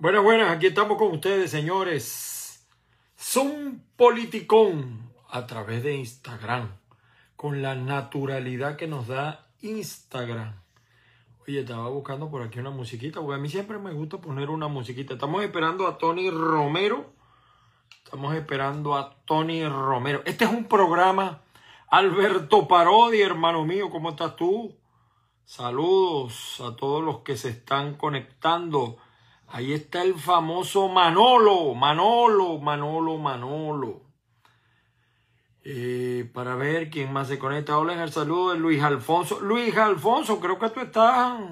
Buenas, buenas, aquí estamos con ustedes, señores. Son politicón a través de Instagram, con la naturalidad que nos da Instagram. Oye, estaba buscando por aquí una musiquita, porque a mí siempre me gusta poner una musiquita. Estamos esperando a Tony Romero. Estamos esperando a Tony Romero. Este es un programa Alberto Parodi, hermano mío, ¿cómo estás tú? Saludos a todos los que se están conectando. Ahí está el famoso Manolo, Manolo, Manolo, Manolo. Eh, para ver quién más se conecta. Hola, en el saludo de Luis Alfonso. Luis Alfonso, creo que tú estás.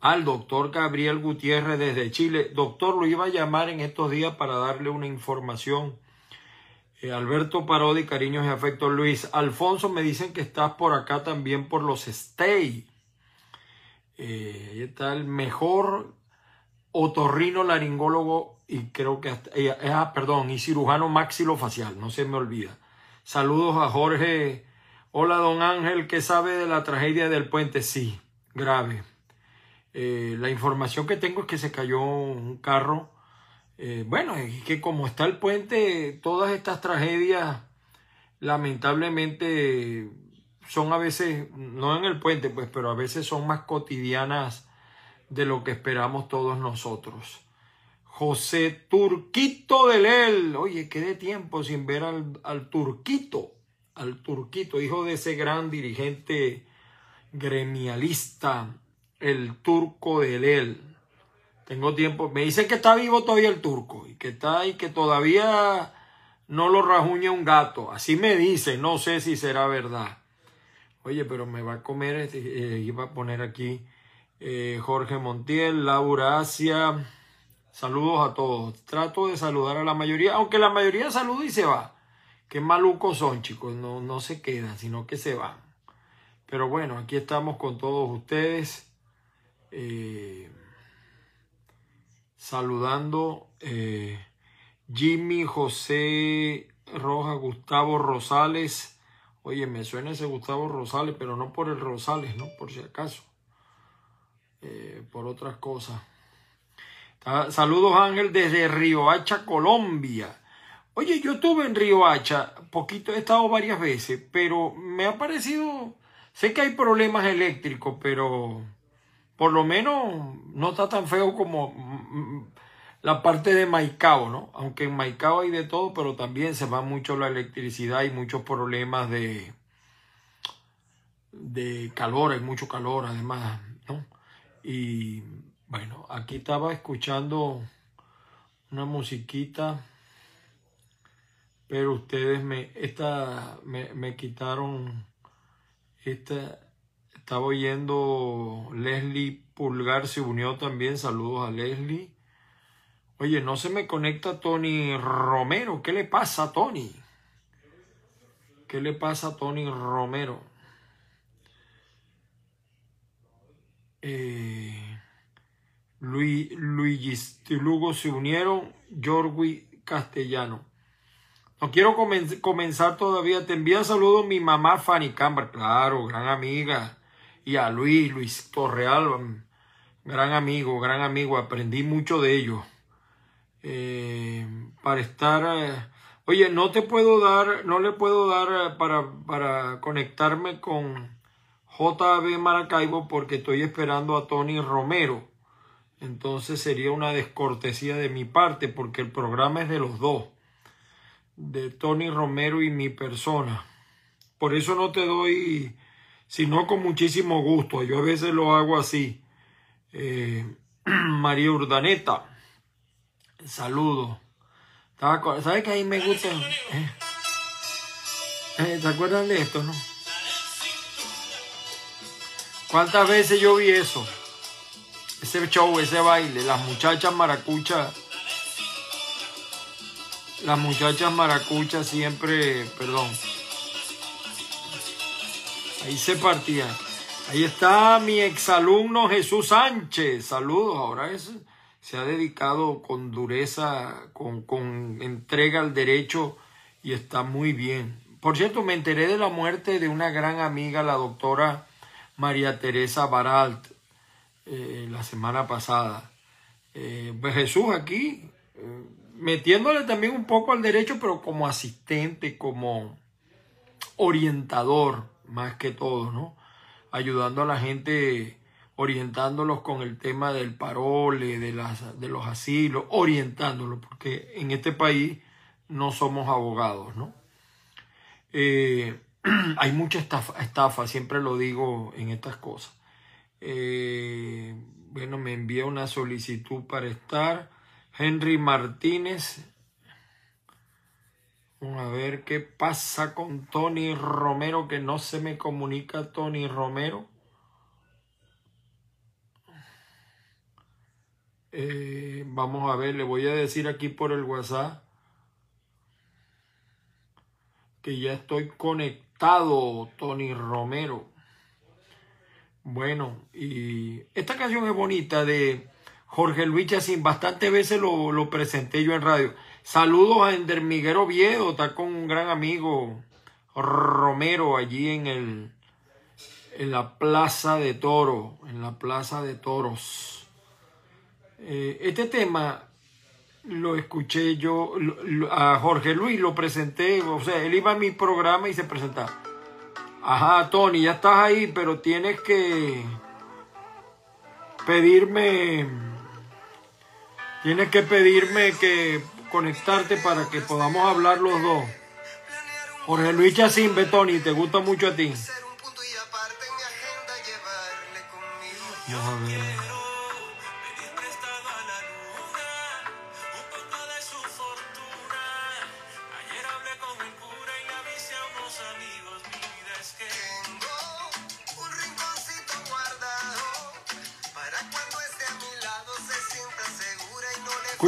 Al doctor Gabriel Gutiérrez desde Chile. Doctor, lo iba a llamar en estos días para darle una información. Eh, Alberto Parodi, cariños y afectos. Luis Alfonso, me dicen que estás por acá también por los Stay. Eh, ahí está el mejor otorrino laringólogo y creo que hasta, eh, ah, perdón, y cirujano maxilofacial, no se me olvida. Saludos a Jorge. Hola, don Ángel, ¿qué sabe de la tragedia del puente? Sí, grave. Eh, la información que tengo es que se cayó un carro. Eh, bueno, y que como está el puente, todas estas tragedias lamentablemente son a veces, no en el puente, pues, pero a veces son más cotidianas de lo que esperamos todos nosotros. José Turquito de Lel. Oye, qué de tiempo sin ver al, Turquito, al Turquito, hijo de ese gran dirigente gremialista, el Turco de Lel. Tengo tiempo, me dicen que está vivo todavía el turco y que está y que todavía no lo rajuña un gato. Así me dicen, no sé si será verdad. Oye, pero me va a comer, este, eh, iba a poner aquí eh, Jorge Montiel, Laura Asia. Saludos a todos. Trato de saludar a la mayoría, aunque la mayoría saluda y se va. Qué malucos son, chicos. No, no se quedan, sino que se van. Pero bueno, aquí estamos con todos ustedes. Eh, saludando eh, Jimmy, José Rojas, Gustavo Rosales. Oye, me suena ese Gustavo Rosales, pero no por el Rosales, ¿no? Por si acaso. Eh, por otras cosas. Saludos Ángel desde Hacha, Colombia. Oye, yo estuve en Hacha, poquito, he estado varias veces, pero me ha parecido, sé que hay problemas eléctricos, pero por lo menos no está tan feo como mm, mm, la parte de Maicao, ¿no? Aunque en Maicao hay de todo, pero también se va mucho la electricidad y muchos problemas de, de calor, hay mucho calor además. Y bueno, aquí estaba escuchando una musiquita, pero ustedes me, esta, me, me quitaron, esta, estaba oyendo Leslie Pulgar, se unió también, saludos a Leslie. Oye, no se me conecta Tony Romero, ¿qué le pasa a Tony? ¿Qué le pasa a Tony Romero? Eh, Luis, Luigi se unieron, Jorwi Castellano. No quiero comenzar todavía. Te envía saludos mi mamá Fanny Camber, claro, gran amiga. Y a Luis, Luis Torreal, gran amigo, gran amigo. Aprendí mucho de ellos. Eh, para estar... Eh, oye, no te puedo dar, no le puedo dar eh, para, para conectarme con JB Maracaibo porque estoy esperando a Tony Romero. Entonces sería una descortesía de mi parte porque el programa es de los dos, de Tony Romero y mi persona. Por eso no te doy, sino con muchísimo gusto. Yo a veces lo hago así. Eh, María Urdaneta, saludo. ¿Sabes que ahí me gusta? Eh, eh, ¿Se acuerdan de esto, no? ¿Cuántas veces yo vi eso? Ese show, ese baile, las muchachas maracuchas. Las muchachas maracuchas siempre, perdón. Ahí se partía. Ahí está mi exalumno Jesús Sánchez. Saludos. Ahora es, se ha dedicado con dureza, con, con entrega al derecho y está muy bien. Por cierto, me enteré de la muerte de una gran amiga, la doctora María Teresa Baralt eh, la semana pasada. Eh, pues Jesús aquí, eh, metiéndole también un poco al derecho, pero como asistente, como orientador, más que todo, ¿no? Ayudando a la gente, orientándolos con el tema del parole, de, las, de los asilos, orientándolos, porque en este país no somos abogados, ¿no? Eh, hay mucha estafa, siempre lo digo en estas cosas. Eh, bueno, me envía una solicitud para estar. Henry Martínez. Vamos a ver qué pasa con Tony Romero, que no se me comunica Tony Romero. Eh, vamos a ver, le voy a decir aquí por el WhatsApp que ya estoy conectado, Tony Romero. Bueno, y esta canción es bonita de Jorge Luis Chacín. Bastantes veces lo, presenté yo en radio. Saludos a Ender Miguel Oviedo, está con un gran amigo Romero allí en el en la Plaza de Toro, en la Plaza de Toros. Eh, este tema lo escuché yo, a Jorge Luis lo presenté, o sea, él iba a mi programa y se presentaba. Ajá, Tony, ya estás ahí, pero tienes que pedirme, tienes que pedirme que conectarte para que podamos hablar los dos. Jorge Luis Chacín, Tony, te gusta mucho a ti.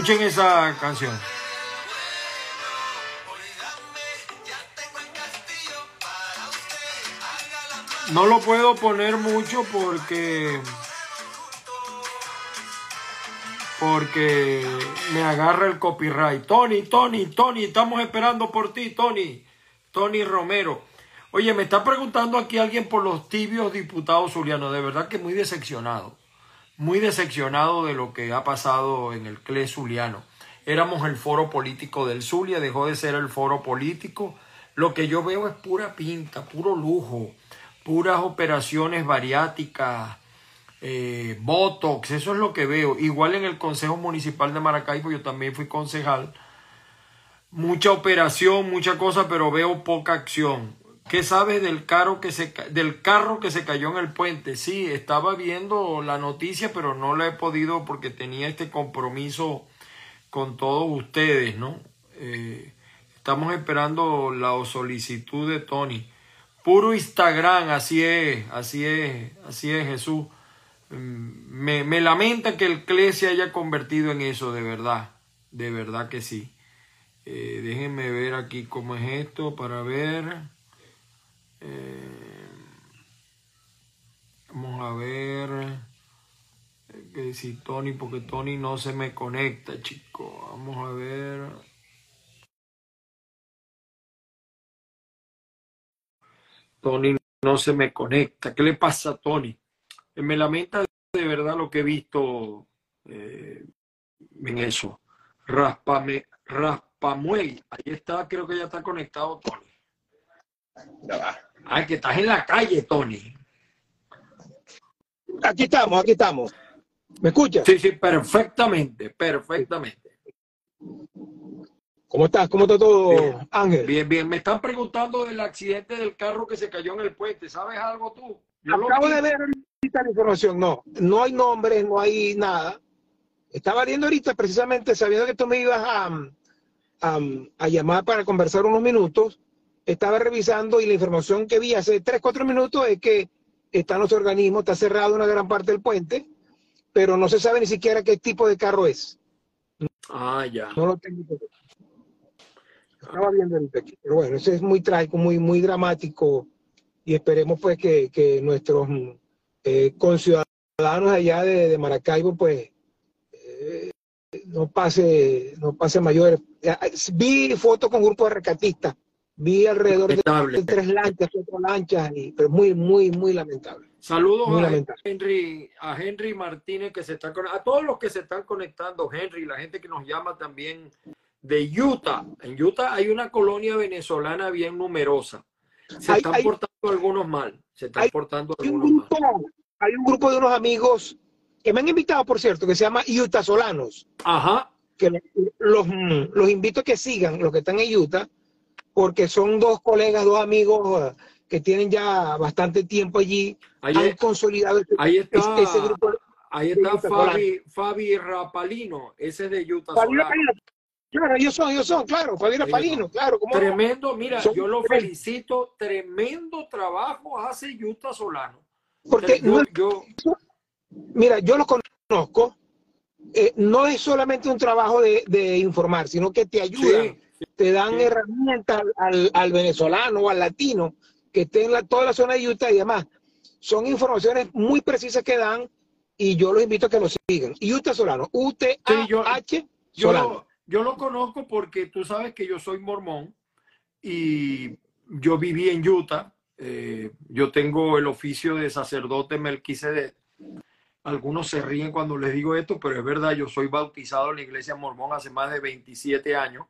Escuchen esa canción. No lo puedo poner mucho porque porque me agarra el copyright. Tony, Tony, Tony, estamos esperando por ti, Tony. Tony Romero. Oye, me está preguntando aquí alguien por los tibios diputados zulianos. De verdad que muy decepcionado muy decepcionado de lo que ha pasado en el CLE Zuliano. Éramos el foro político del Zulia, dejó de ser el foro político. Lo que yo veo es pura pinta, puro lujo, puras operaciones bariáticas, eh, Botox, eso es lo que veo. Igual en el Consejo Municipal de Maracaibo, yo también fui concejal. Mucha operación, mucha cosa, pero veo poca acción. ¿Qué sabes del carro, que se, del carro que se cayó en el puente? Sí, estaba viendo la noticia, pero no la he podido porque tenía este compromiso con todos ustedes, ¿no? Eh, estamos esperando la solicitud de Tony. Puro Instagram, así es, así es, así es Jesús. Mm, me, me lamenta que el CLE se haya convertido en eso, de verdad, de verdad que sí. Eh, déjenme ver aquí cómo es esto para ver. Eh, vamos a ver eh, que si Tony, porque Tony no se me conecta, chico. Vamos a ver. Tony no se me conecta. ¿Qué le pasa Tony? Eh, me lamenta de verdad lo que he visto en eso. Raspame, Raspamuel. Ahí está, creo que ya está conectado Tony. Ya va. Ay, que estás en la calle, Tony. Aquí estamos, aquí estamos. ¿Me escuchas? Sí, sí, perfectamente, perfectamente. ¿Cómo estás? ¿Cómo está todo, Ángel? Bien, bien. Me están preguntando del accidente del carro que se cayó en el puente. ¿Sabes algo tú? Acabo de ver ahorita la información. No, no hay nombres, no hay nada. Estaba viendo ahorita precisamente sabiendo que tú me ibas a, a llamar para conversar unos minutos estaba revisando y la información que vi hace 3, 4 minutos es que están los organismos, está cerrado una gran parte del puente, pero no se sabe ni siquiera qué tipo de carro es. Ah, ya. No lo tengo. Estaba viendo el pero bueno, eso es muy trágico, muy, muy dramático y esperemos pues que, nuestros eh, conciudadanos allá de, Maracaibo pues eh, no pase no pase mayores. Vi fotos con grupos de rescatistas Vi alrededor de, tres lanchas, cuatro lanchas, y, pero muy, muy, muy lamentable. Saludos Muy a lamentable. Henry, a Henry Martínez que se está con- a todos los que se están conectando, Henry, la gente que nos llama también de Utah. En Utah hay una colonia venezolana bien numerosa. Se Hay- están hay- portando algunos mal. Se están hay- portando Hay un, algunos mal. grupo, hay un grupo de unos amigos que me han invitado, por cierto, que se llama Utah Solanos, Ajá. que lo- los, los invito a que sigan, los que están en Utah, porque son dos colegas, dos amigos eh, que tienen ya bastante tiempo allí, Ahí, han consolidado ese, ahí está, ese- grupo. ahí está Fabi, Fabi Rapalino, ese es de Utah Fabián Solano. Palino. Claro, ellos son, ellos son, claro, Fabián Ellos Palino, son. claro. ¿cómo? Tremendo, mira, Son yo lo felicito, tremendo trabajo hace Utah Solano. Porque yo, Mira, yo los conozco. eh, no es solamente un trabajo de, de informar, sino que te ayudan, sí, te dan sí. herramientas al, al venezolano o al latino que esté en la, toda la zona de Utah y demás. Son informaciones muy precisas que dan y yo los invito a que lo sigan. Utah Solano, U-T-A-H yo, Solano. lo, yo lo conozco porque tú sabes que yo soy mormón y yo viví en Utah. eh, yo tengo el oficio de sacerdote Melquisedec. Algunos se ríen cuando les digo esto, pero es verdad, yo soy bautizado en la iglesia mormón hace más de 27 años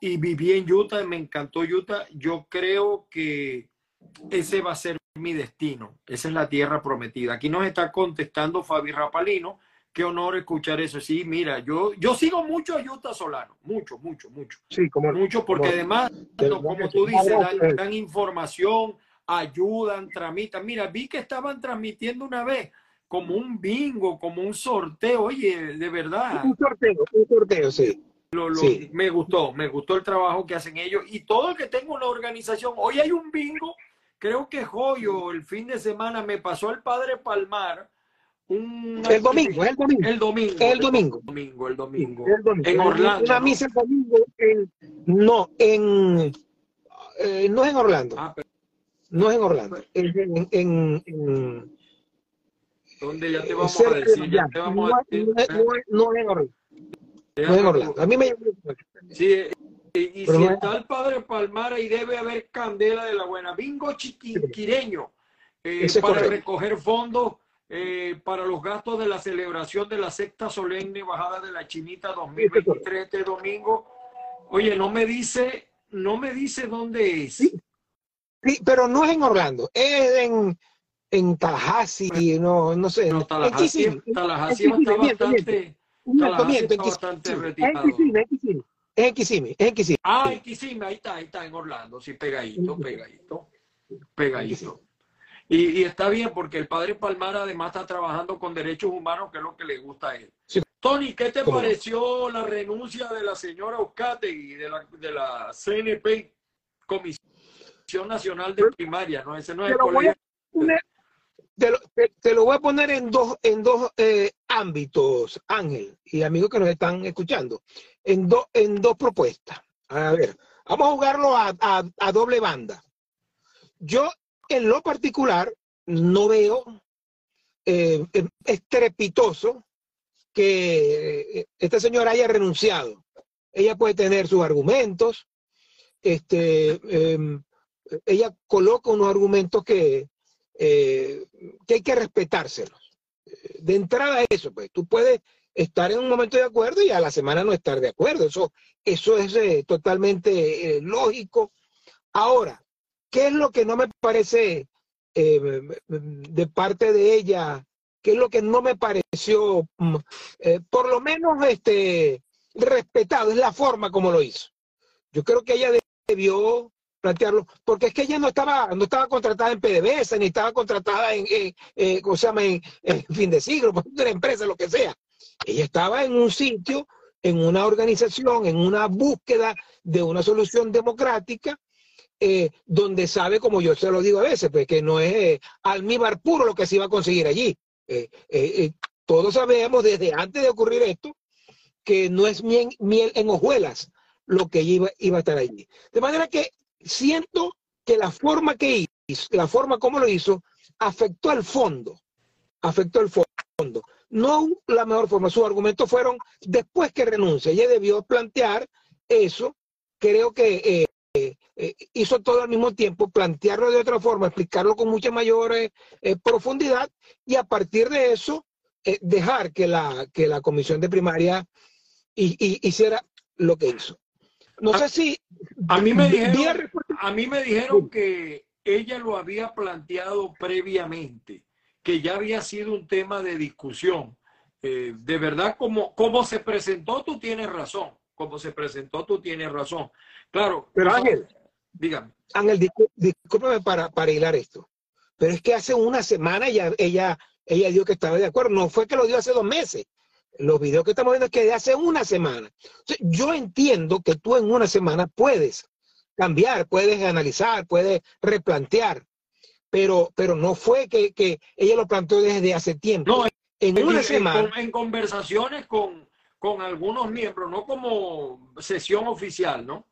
y viví en Utah, me encantó Utah. Yo creo que ese va a ser mi destino. Esa es la tierra prometida. Aquí nos está contestando Fabi Rapalino. Qué honor escuchar eso. Sí, mira, yo, yo sigo mucho a Utah Solano. Mucho, mucho, mucho. Sí, como Mucho, porque Como- además, como tú dices, Abrazo, dan, eh. dan información, ayudan, tramitan. Mira, vi que estaban transmitiendo una vez como un bingo, como un sorteo. Oye, de verdad. un sorteo, un sorteo, sí. Lo- lo- Sí. Me gustó, me gustó el trabajo que hacen ellos y todo el que tenga una organización. Hoy hay un bingo, creo que Joyo el fin de semana me pasó el padre Palmar. Un, El domingo, el domingo. El domingo. El domingo. domingo, el domingo. El domingo. En Orlando. Una ¿no? misa el domingo en, no, en, eh, no es en Orlando. Ah, pero No es en Orlando. Es en, en, ¿dónde ya te vamos a decir? Ya te vamos a decir. no no es en Orlando. En Orlando. A mí me llamó. Sí, eh, y, si no- está el padre Palmar, ahí debe haber candela de la buena. Bingo chiquinquireño eh, para correcto. recoger fondos eh, para los gastos de la celebración de la sexta solemne bajada de la Chinita 2023 este domingo. Oye, no me dice, no me dice dónde es. Sí. Sí, pero no es en Orlando. Es en, en Tallahassee, no, no sé. No, Tallahassee. Tallahassee está bastante, En Kissimmee. Es. Kissimmee, es en Kissimmee. Es en Kissimmee. Ah, en Kissimmee, ahí está, ahí está en Orlando, sí, pegadito, pegadito, pegadito. Y, y está bien porque el padre Palmar además está trabajando con derechos humanos, que es lo que le gusta a él. Sí. Tony, ¿qué te ¿Cómo pareció la renuncia de la señora Euskategui de la, de la CNP, Comisión Nacional de Primaria? ¿no? Ese no es el colegio. poner, te lo, te- lo voy a poner en dos, en dos eh, ámbitos, Ángel y amigos que nos están escuchando, en, dos en dos propuestas. A ver, vamos a jugarlo a, a- doble banda. Yo, en lo particular, no veo eh, eh, estrepitoso que esta señora haya renunciado. Ella puede tener sus argumentos, este, em, ella coloca unos argumentos que, eh, que hay que respetárselos. Eh, De entrada eso, pues tú puedes estar en un momento de acuerdo y a la semana no estar de acuerdo. Eso, eso es eh, totalmente lógico. Ahora, ¿qué es lo que no me parece de parte de ella? ¿Qué es lo que no me pareció, mm, por lo menos, este, respetado? Es la forma como lo hizo. Yo creo que ella debió plantearlo, porque es que ella no estaba, no estaba contratada en PDVSA, ni estaba contratada en, en, eh. En, en fin de siglo, por una empresa, lo que sea. Ella estaba en un sitio, en una organización, en una búsqueda de una solución democrática, eh, donde sabe, como yo se lo digo a veces, pues que no es eh, almíbar puro lo que se iba a conseguir allí. Eh, todos sabemos desde antes de ocurrir esto que no es miel, miel en hojuelas lo que iba, iba a estar allí. De manera que siento que la forma que hizo, la forma como lo hizo, afectó al fondo, afectó el fondo. No la mejor forma, sus argumentos fueron después que renuncia. Ella debió plantear eso. Creo que eh, eh, hizo todo al mismo tiempo, plantearlo de otra forma, explicarlo con mucha mayor eh, profundidad y a partir de eso dejar que la, que la comisión de primaria hiciera lo que hizo. No sé si... A mí me dijeron, a mí me dijeron que ella lo había planteado previamente, que ya había sido un tema de discusión. de verdad, como, como se presentó, tú tienes razón. Como se presentó, tú tienes razón. Claro. Pero Ángel, Dígame. Ángel, discúlpame para, para hilar esto. Pero es que hace una semana ella, ella, ella dijo que estaba de acuerdo. No fue que lo dio hace dos meses. Los videos que estamos viendo es que de hace una semana. yo entiendo que tú en una semana puedes cambiar, puedes analizar, puedes replantear. Pero, pero no fue que, que ella lo planteó desde hace tiempo. No, en, una semana. En, conversaciones con, con algunos miembros, no como sesión oficial, ¿no?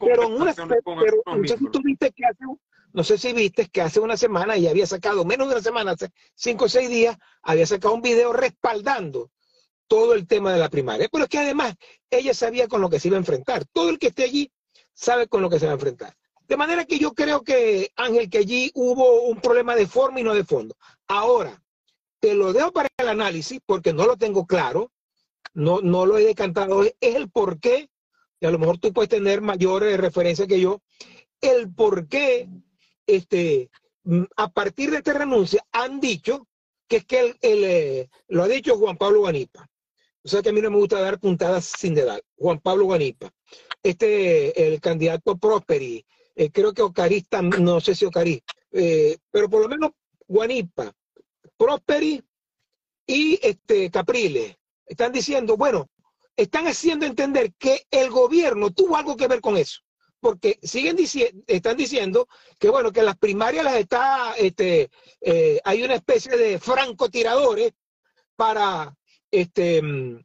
pero en una, pero, sé si tú viste que hace, no sé si viste que hace una semana y había sacado, menos de una semana, hace cinco o seis días, había sacado un video respaldando todo el tema de la primaria. Pero es que además ella sabía con lo que se iba a enfrentar. Todo el que esté allí sabe con lo que se va a enfrentar. De manera que yo creo que, Ángel, que allí hubo un problema de forma y no de fondo. Ahora, te lo dejo para el análisis porque no lo tengo claro, no, no lo he decantado, es el por qué y a lo mejor tú puedes tener mayores referencias que yo, el por qué, este, mm, a partir de esta renuncia, han dicho que es que el, eh, lo ha dicho Juan Pablo Guanipa. O sea que a mí no me gusta dar puntadas sin dedal. Juan Pablo Guanipa. Este, el candidato Prosperi, eh, creo que Ocarista, no sé si Ocarí, eh, pero por lo menos Guanipa, Prosperi y este, Capriles están diciendo, bueno, están haciendo entender que el gobierno tuvo algo que ver con eso. Porque siguen diciendo, están diciendo que bueno, que las primarias las está, este, eh, hay una especie de francotiradores para este, mm,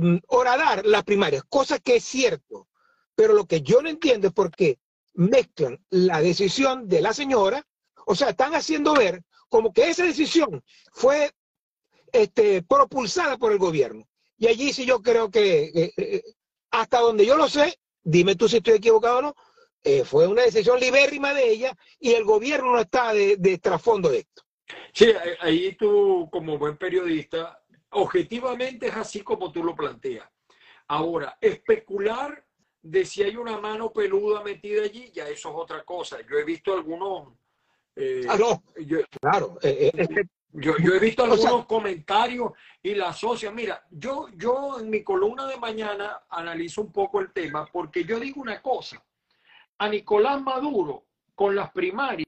mm, horadar las primarias, cosa que es cierto. Pero lo que yo no entiendo es por qué mezclan la decisión de la señora, o sea, están haciendo ver como que esa decisión fue este, propulsada por el gobierno. Y allí sí yo creo que, eh, eh, hasta donde yo lo sé, dime tú si estoy equivocado o no, eh, fue una decisión libérrima de ella y el gobierno no está de, de trasfondo de esto. Sí, ahí tú como buen periodista, objetivamente es así como tú lo planteas. Ahora, especular de si hay una mano peluda metida allí, ya eso es otra cosa. Yo he visto algunos... ah, no, claro, yo, yo he visto algunos comentarios y la asocia. Mira, yo, yo en mi columna de mañana analizo un poco el tema porque yo digo una cosa. A Nicolás Maduro, con las primarias,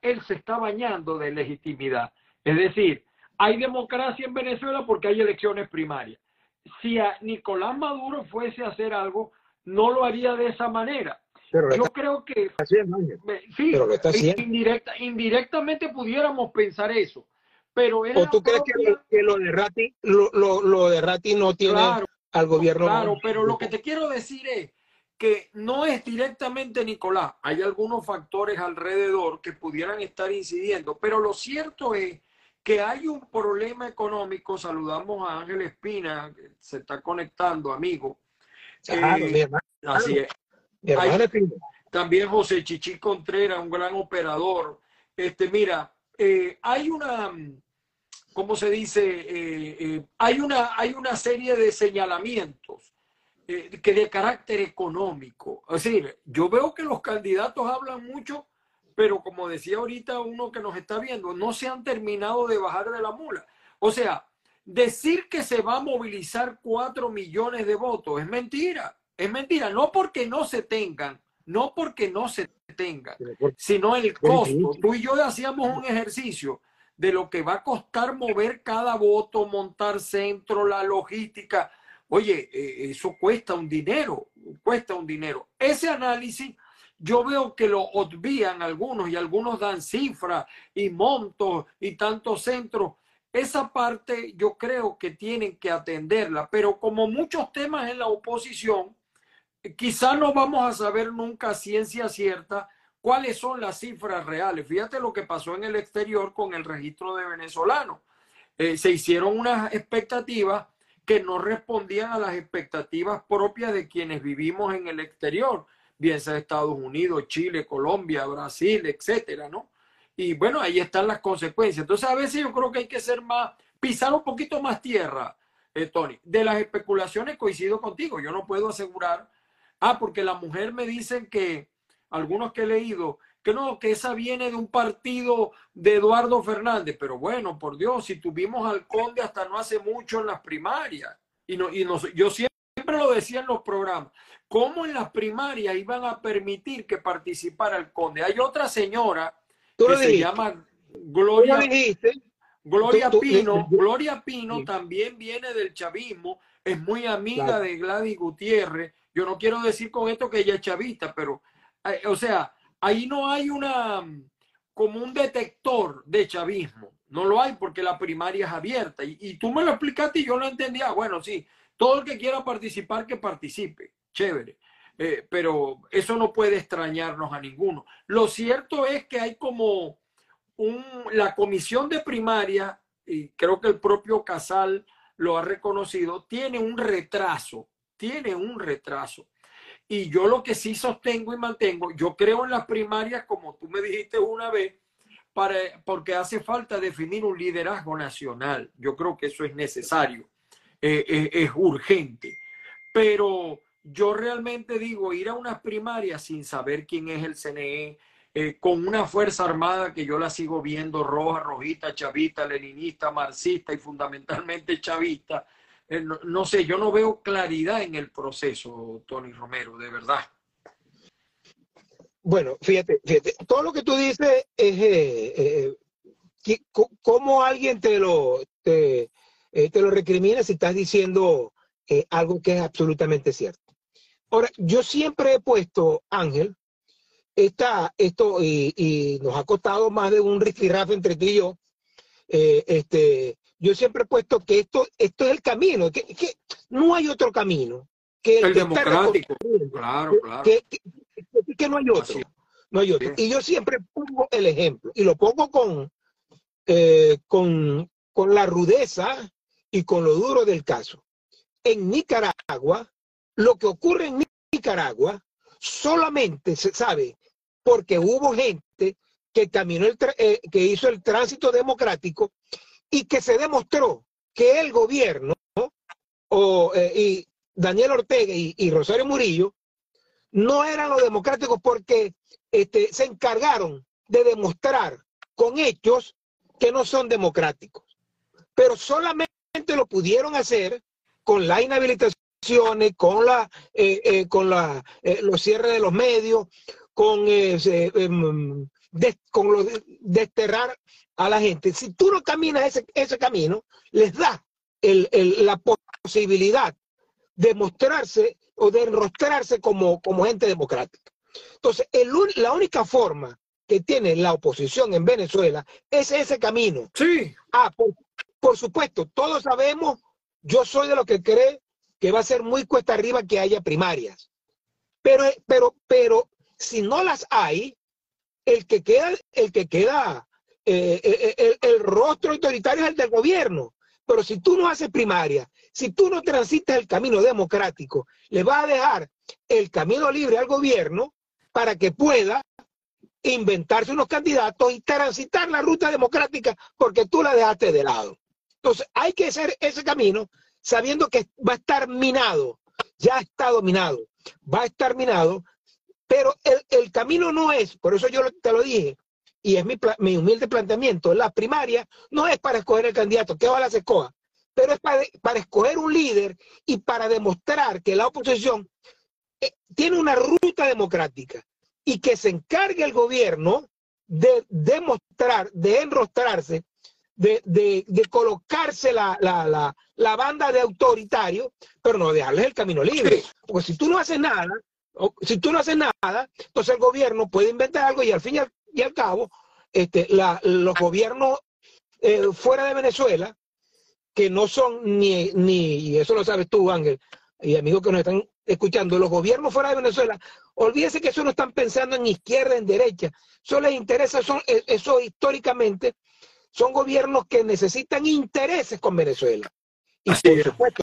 él se está bañando de legitimidad. Es decir, hay democracia en Venezuela porque hay elecciones primarias. Si a Nicolás Maduro fuese a hacer algo, no lo haría de esa manera. Yo creo que sí, indirectamente pudiéramos pensar eso ¿O tú crees que, lo, de Rati, lo, de Rati no tiene al gobierno? Claro, pero lo que te quiero decir es que no es directamente Nicolás. Hay algunos factores alrededor que pudieran estar incidiendo, pero lo cierto es que hay un problema económico. Saludamos a Ángel Espina, que se está conectando, amigo. Eh, así es. también José Chichi Contreras, un gran operador. Este, mira, eh, hay una ¿cómo se dice? Eh, eh, hay, una, hay una serie de señalamientos eh, que de carácter económico. Es decir, yo veo que los candidatos hablan mucho, pero como decía ahorita uno que nos está viendo, no se han terminado de bajar de la mula. O sea, decir que se va a movilizar cuatro millones de votos es mentira. Es mentira, no porque no se tengan, no porque no se tengan, sino el costo. Tú y yo hacíamos un ejercicio de lo que va a costar mover cada voto, montar centro, la logística. Oye, eh, eso cuesta un dinero, cuesta un dinero. Ese análisis yo veo que lo obvían algunos y algunos dan cifras y montos y tantos centros. Esa parte yo creo que tienen que atenderla, pero como muchos temas en la oposición, quizá no vamos a saber nunca ciencia cierta cuáles son las cifras reales. Fíjate lo que pasó en el exterior con el registro de venezolanos. Eh, se hicieron unas expectativas que no respondían a las expectativas propias de quienes vivimos en el exterior. Bien sea Estados Unidos, Chile, Colombia, Brasil, etcétera, ¿no? Y bueno, ahí están las consecuencias. Entonces, a veces yo creo que hay que ser más, pisar un poquito más tierra, eh, Tony. De las especulaciones coincido contigo. Yo no puedo asegurar, ah, porque la mujer me dicen que, algunos que he leído, que no, que esa viene de un partido de Eduardo Fernández. Pero bueno, por Dios, si tuvimos al conde hasta no hace mucho en las primarias. Y, no, y no, yo siempre lo decía en los programas. ¿Cómo en las primarias iban a permitir que participara el conde? Hay otra señora que se llama Gloria. Gloria Pino, Gloria Pino también viene del chavismo, es muy amiga de Gladys Gutiérrez. Yo no quiero decir con esto que ella es chavista, pero, eh, o sea, ahí no hay una como un detector de chavismo. No lo hay porque la primaria es abierta. Y, tú me lo explicaste y yo lo entendía. Bueno, sí, todo el que quiera participar, que participe. Chévere. Eh, pero eso no puede extrañarnos a ninguno. Lo cierto es que hay como un, la comisión de primaria, y creo que el propio Casal lo ha reconocido, tiene un retraso, tiene un retraso. Y yo lo que sí sostengo y mantengo, yo creo en las primarias, como tú me dijiste una vez, para, porque hace falta definir un liderazgo nacional. Yo creo que eso es necesario, eh, eh, es urgente. Pero yo realmente digo, ir a unas primarias sin saber quién es el CNE, eh, con una Fuerza Armada que yo la sigo viendo roja, rojita, chavista, leninista, marxista y fundamentalmente chavista, eh, no, sé, yo no veo claridad en el proceso, Tony Romero, de verdad. Bueno, fíjate, fíjate, todo lo que tú dices es eh, cómo alguien te lo, te, te, lo recrimina si estás diciendo algo que es absolutamente cierto. Ahora, yo siempre he puesto, Ángel, esta, esto, y, nos ha costado más de un rifirrafe entre ti y yo, eh, este, yo siempre he puesto que esto, esto es el camino, que, que no hay otro camino. Que el, democrático, claro, claro. Que, no hay otro. No hay otro. Y yo siempre pongo el ejemplo, y lo pongo con, eh, con, con la rudeza y con lo duro del caso. En Nicaragua, lo que ocurre en Nicaragua solamente se sabe porque hubo gente que caminó el eh, que hizo el tránsito democrático y que se demostró que el gobierno o, eh, y Daniel Ortega y, Rosario Murillo no eran los democráticos porque este, se encargaron de demostrar con hechos que no son democráticos. Pero solamente lo pudieron hacer con la inhabilitación con la eh, eh, con la, eh, los cierres de los medios, con, em, con lo de desterrar a la gente. Si tú no caminas ese, ese camino, les da el, la posibilidad de mostrarse o de enrostrarse como, como gente democrática. Entonces, el, la única forma que tiene la oposición en Venezuela es ese camino. Sí. Ah, por, por supuesto, todos sabemos, yo soy de los que cree que va a ser muy cuesta arriba que haya primarias. Pero, pero, pero si no las hay, el que queda, el que queda, eh, eh, eh, el, rostro autoritario es el del gobierno. Pero si tú no haces primaria, si tú no transitas el camino democrático, le va a dejar el camino libre al gobierno para que pueda inventarse unos candidatos y transitar la ruta democrática porque tú la dejaste de lado. Entonces, hay que hacer ese camino sabiendo que va a estar minado, ya está dominado, va a estar minado, pero el, camino no es, por eso yo te lo dije, y es mi, mi, humilde planteamiento, la primaria no es para escoger el candidato, que ojalá se escoja, pero es para, para escoger un líder y para demostrar que la oposición eh, tiene una ruta democrática y que se encargue el gobierno de demostrar, de enrostrarse de, de, de colocarse la, la, la, la, banda de autoritario, pero no dejarles el camino libre. Porque si tú no haces nada, si tú no haces nada, entonces el gobierno puede inventar algo y al fin y al, cabo, este, la, los gobiernos eh, fuera de Venezuela, que no son ni, ni, y eso lo sabes tú, Ángel, y amigos que nos están escuchando, los gobiernos fuera de Venezuela, olvídese que eso no están pensando en izquierda, en derecha, eso les interesa, son, eh, eso históricamente son gobiernos que necesitan intereses con Venezuela. Y por supuesto,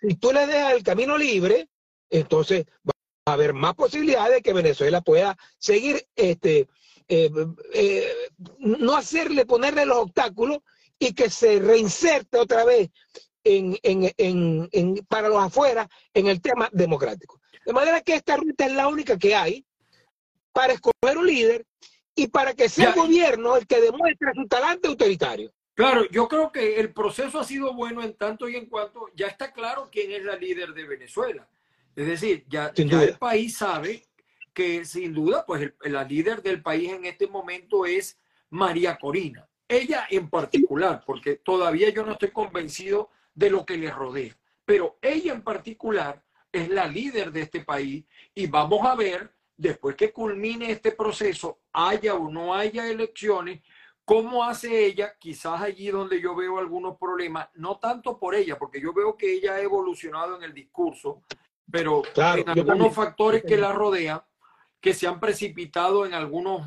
si, tú le dejas el camino libre, entonces va a haber más posibilidades de que Venezuela pueda seguir, este, eh, eh, no hacerle, ponerle los obstáculos y que se reinserte otra vez en, para los afuera en el tema democrático. De manera que esta ruta es la única que hay para escoger un líder y para que sea el gobierno el que demuestre su talante autoritario. Claro, yo creo que el proceso ha sido bueno en tanto y en cuanto ya está claro quién es la líder de Venezuela. Es decir, ya, el país sabe que sin duda, pues la líder del país en este momento es María Corina. Ella en particular, porque todavía yo no estoy convencido de lo que le rodea, pero ella en particular es la líder de este país y vamos a ver, después que culmine este proceso, haya o no haya elecciones, ¿Cómo hace ella? Quizás allí donde yo veo algunos problemas, no tanto por ella, porque yo veo que ella ha evolucionado en el discurso, pero en algunos factores que la rodean, que se han precipitado en algunos,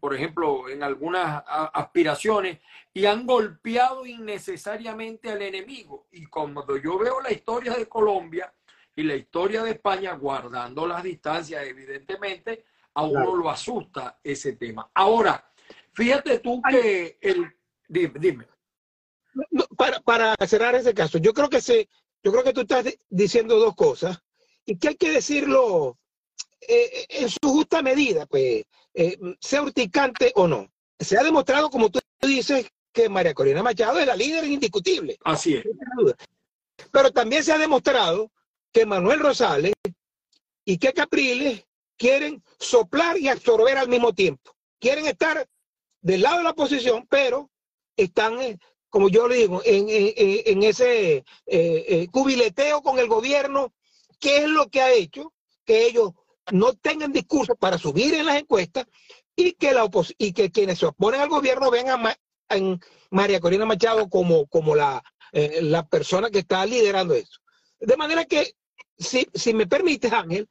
por ejemplo, en algunas aspiraciones y han golpeado innecesariamente al enemigo. Y cuando yo veo la historia de Colombia y la historia de España, guardando las distancias, evidentemente, a uno lo asusta ese tema. Ahora, Fíjate tú que el... Dime, para, para, cerrar ese caso, yo creo que se, yo creo que tú estás diciendo dos cosas y que hay que decirlo eh, eh, en su justa medida, pues, eh, sea urticante o no. Se ha demostrado, como tú dices, que María Corina Machado es la líder indiscutible. Así es. Pero también se ha demostrado que Manuel Rosales y que Capriles quieren soplar y absorber al mismo tiempo. Quieren estar del lado de la oposición, pero están, eh, como yo le digo, en, ese eh, eh, cubileteo con el gobierno, ¿qué es lo que ha hecho que ellos no tengan discursos para subir en las encuestas y que, la y que quienes se oponen al gobierno ven a, María Corina Machado como, la, la persona que está liderando eso. De manera que, si, si me permites, Ángel,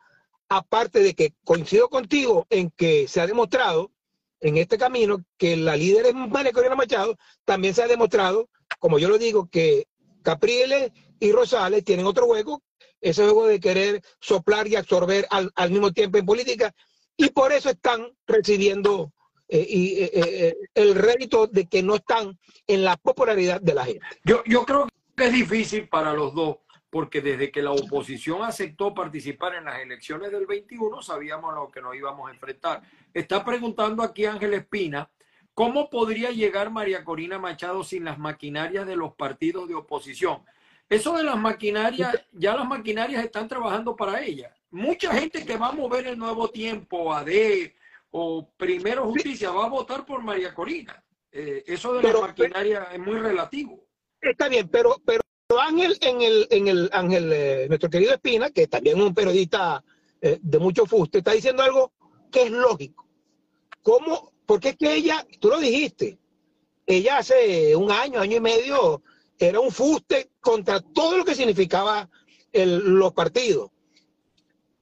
aparte de que coincido contigo en que se ha demostrado en este camino que la líder es María Corina Machado, también se ha demostrado, como yo lo digo, que Capriles y Rosales tienen otro juego, ese juego de querer soplar y absorber al, mismo tiempo en política, y por eso están recibiendo eh, eh, eh, el rédito de que no están en la popularidad de la gente. Yo, yo creo que es difícil para los dos porque desde que la oposición aceptó participar en las elecciones del 21 sabíamos a lo que nos íbamos a enfrentar. Está preguntando aquí Ángel Espina, ¿cómo podría llegar María Corina Machado sin las maquinarias de los partidos de oposición? Eso de las maquinarias, ya las maquinarias están trabajando para ella. Mucha gente que va a mover el nuevo tiempo, AD o Primero Justicia, va a votar por María Corina. Eh, eso de las maquinarias es muy relativo. Está bien, pero, pero Ángel, en el, en el Ángel, eh, nuestro querido Espina, que también es un periodista eh, de mucho fuste, está diciendo algo que es lógico. ¿Cómo? Porque es que ella, tú lo dijiste, ella hace un año, año y medio, era un fuste contra todo lo que significaba los partidos.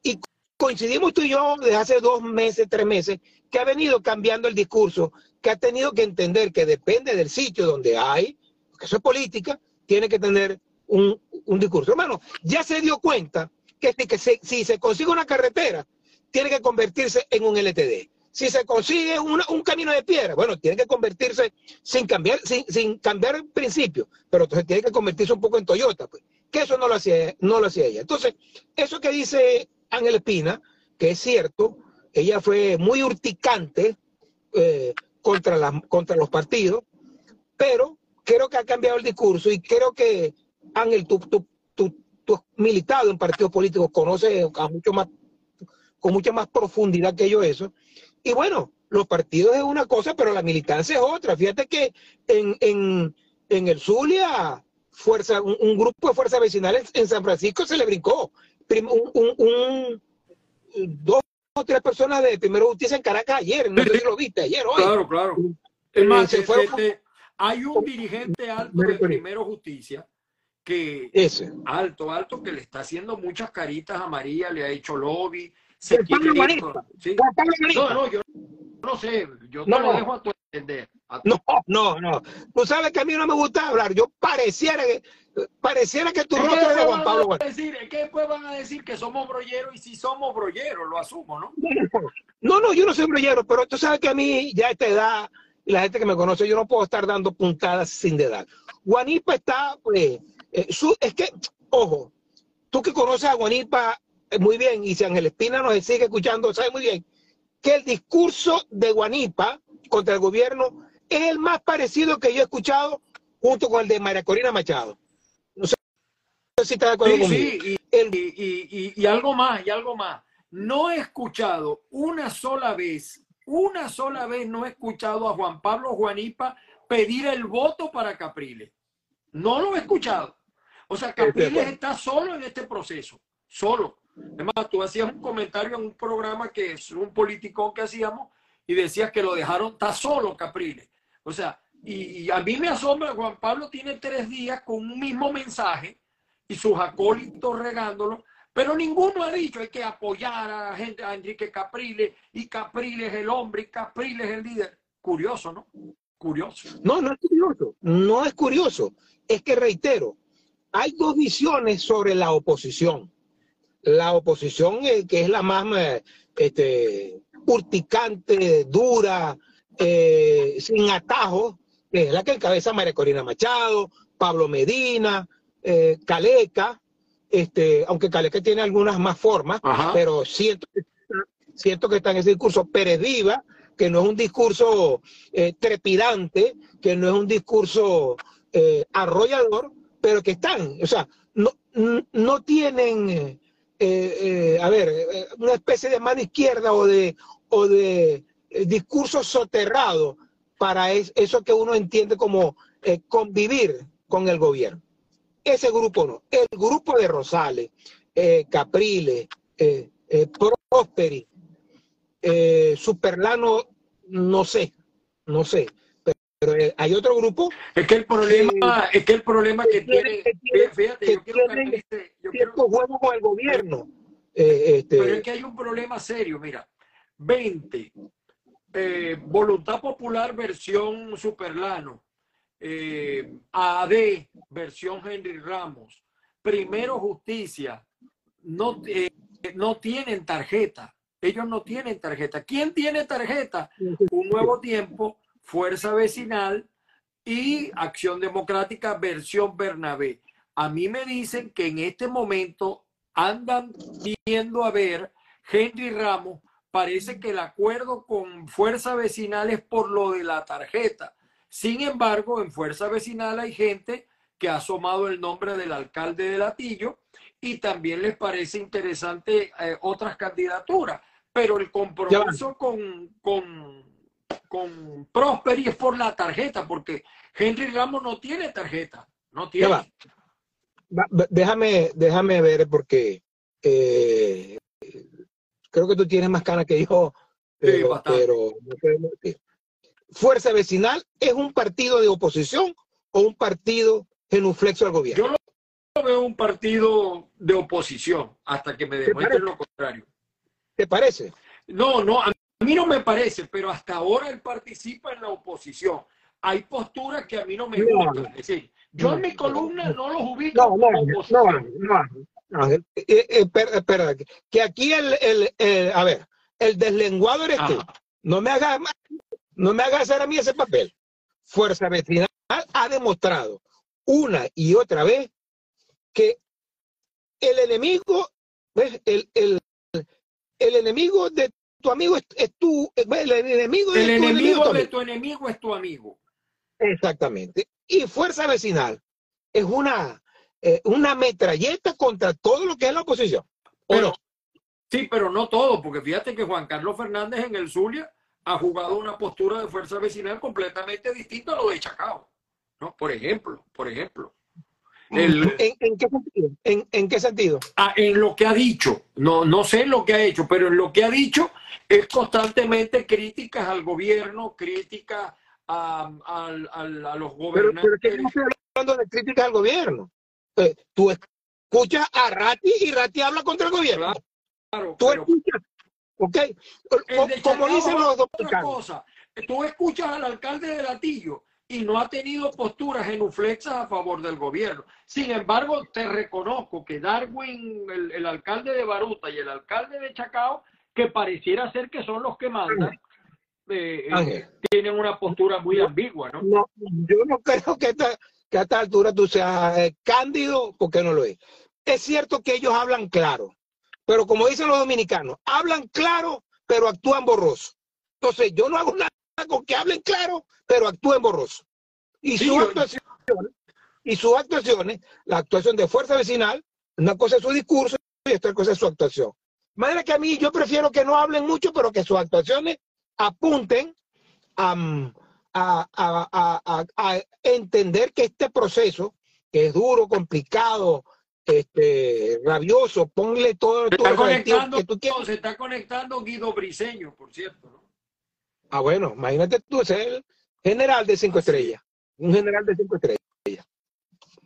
Y coincidimos tú y yo desde hace dos meses, tres meses, que ha venido cambiando el discurso, que ha tenido que entender que depende del sitio donde hay, que eso es política, tiene que tener un, discurso. Hermano, ya se dio cuenta que, si se consigue una carretera, tiene que convertirse en un LTD. Si se consigue un camino de piedra, bueno, tiene que convertirse sin cambiar, sin, sin cambiar el principio, pero entonces tiene que convertirse un poco en Toyota, pues, que eso no lo hacía, no lo hacía ella. Entonces, eso que dice Ángel Espina, que es cierto, ella fue muy urticante eh, contra, la, contra los partidos, pero creo que ha cambiado el discurso y creo que, Ángel, tú, tú, tú, tú has militado en partidos políticos, conoces a mucho más, con mucha más profundidad que yo eso. Y bueno, los partidos es una cosa, pero la militancia es otra. Fíjate que en, en, en el Zulia, fuerza, un, grupo de fuerzas vecinales en San Francisco se le brincó. Un, un, dos o tres personas de Primero Justicia en Caracas ayer, no sé si lo viste ayer, hoy. Claro, claro. Es más, se fue, hay un dirigente alto de Primero Justicia que Ese. alto, alto, que le está haciendo muchas caritas a María, le ha hecho lobby. Se quiere ¿sí? No, no, yo no sé, yo no, lo dejo a tu entender. No, no, no. Tú sabes que a mí no me gusta hablar. Yo pareciera que pareciera que tu rostro es de Juan van Pablo a decir, es que después van a decir que somos brolleros y si somos brolleros, lo asumo, ¿no? No, no, yo no soy brollero, pero tú sabes que a mí ya a esta edad, y la gente que me conoce, yo no puedo estar dando puntadas sin dedar. Guanipa está, pues, eh, su- es que, ojo, tú que conoces a Guanipa eh, muy bien, y si Ángel Espina nos sigue escuchando, sabe muy bien, que el discurso de Guanipa contra el gobierno es el más parecido que yo he escuchado junto con el de María Corina Machado. No sé si estás de acuerdo Sí, conmigo. sí, El- y, y- y- y algo más, y algo más. No he escuchado una sola vez, una sola vez no he escuchado a Juan Pablo Juanipa pedir el voto para Capriles. No lo he escuchado. O sea, Estoy de Capriles está solo en este proceso, solo. Además, tú hacías un comentario en un programa que es un politicón que hacíamos y decías que lo dejaron, está solo Capriles. O sea, y, y a mí me asombra, Juan Pablo tiene tres días con un mismo mensaje y sus acólitos regándolo, pero ninguno ha dicho hay que apoyar a, gente, a Enrique Capriles y Capriles es el hombre y Capriles es el líder. Curioso, ¿no? Curioso. No, no es curioso, no es curioso. Es que reitero, hay dos visiones sobre la oposición. La oposición eh, que es la más eh, este, urticante, dura, eh, sin atajos, es la que encabeza María Corina Machado, Pablo Medina, eh, Caleca, este, aunque Caleca tiene algunas más formas, Ajá. pero siento que, siento que está en ese discurso Pérez Viva, que no es un discurso eh, trepidante, que no es un discurso eh, arrollador, pero que están, o sea, no, no tienen, eh, eh, a ver, una especie de mano izquierda o de, o de discurso soterrado para es- eso que uno entiende como convivir con el gobierno. Ese grupo no. El grupo de Rosales, eh, Capriles, eh, eh, Prosperi, Superlano, no sé, no sé. Pero, pero, hay otro grupo Es que el problema, es que el problema que que tiene- tiene, que tiene- fíjate, que yo quiero que tiene yo quiero- cierto juego con el gobierno. Este, Pero es que hay un problema serio, mira. 20. eh, Voluntad Popular versión Superlano. Eh, AD versión Henry Ramos. Primero Justicia. No, eh, no tienen tarjeta. Ellos no tienen tarjeta. ¿Quién tiene tarjeta? Un nuevo tiempo, Fuerza Vecinal y Acción Democrática versión Bernabé. A mí me dicen que en este momento andan viendo a ver Henry Ramos. Parece que el acuerdo con Fuerza Vecinal es por lo de la tarjeta. Sin embargo, en Fuerza Vecinal hay gente que ha asomado el nombre del alcalde de Latillo y también les parece interesante eh, otras candidaturas. Pero el compromiso con, con, con Prosperi es por la tarjeta, porque Henry Ramos no tiene tarjeta. No tiene. va. Va- va- déjame, déjame ver porque eh, creo que tú tienes más canas que yo, pero, bastante. pero no podemos decir. Fuerza Vecinal es un partido de oposición o un partido genuflexo al gobierno. Yo lo veo un partido de oposición hasta que me demuestren lo contrario. ¿Te parece? No, no, a mí no me parece, pero hasta ahora él participa en la oposición. Hay posturas que a mí no me No, gustan. no. Es decir, yo No, en mi no, columna no. no los ubico No, no, como no, oposición. no, no. Eh, eh, espera, espera, que- aquí el, el, el- a ver, el deslenguado eres tú. Ajá. No me hagas no me hagas hacer a mí ese papel. Fuerza Vecinal ha demostrado una y otra vez que el enemigo, ¿ves? El, el, el enemigo de tu amigo es, es tú, el enemigo de El tu enemigo, tu de amigo. tu enemigo es tu amigo. Exactamente. Y Fuerza Vecinal es una, eh, una metralleta contra todo lo que es la oposición. ¿O Pero- no? Sí, pero no todo, porque fíjate que Juan Carlos Fernández en el Zulia ha jugado una postura de fuerza vecinal completamente distinta a lo de Chacao. ¿no? Por ejemplo, por ejemplo. El- ¿En, en qué sentido? ¿En, en qué sentido? Ah, en lo que ha dicho, no, no sé lo que ha hecho, pero en lo que ha dicho es constantemente críticas al gobierno, críticas a, al- a los Pero, pero gobernantes. es que yo no estoy hablando de críticas al gobierno. Eh, tú escuchas a Ratti y Ratti habla contra el gobierno. Claro, Tú pero escuchas, ¿ok? el Como dicen los dominicanos. Tú escuchas al alcalde de Latillo y no ha tenido posturas genuflexas a favor del gobierno. Sin embargo, te reconozco que Darwin, el, alcalde de Baruta y el alcalde de Chacao, que pareciera ser que son los que mandan, eh, eh, tienen una postura muy ambigua, ¿no? Yo no creo que, que a esta altura tú seas eh, cándido, porque no lo es. Es cierto que ellos hablan claro, pero como dicen los dominicanos, hablan claro, pero actúan borroso. Entonces, yo no hago nada con que hablen claro, pero actúen borroso. Y sus actuaciones, y sus actuaciones, la actuación de fuerza vecinal, una cosa es su discurso y otra cosa es su actuación. De manera que a mí yo prefiero que no hablen mucho, pero que sus actuaciones apunten a, a, entender que este proceso, que es duro, complicado, este, rabioso, ponle todo, se está conectando, que tú quieras. Se está conectando Guido Briseño, por cierto. ¿no? Ah, bueno, imagínate tú, es el general de cinco estrellas. Un general de cinco estrellas.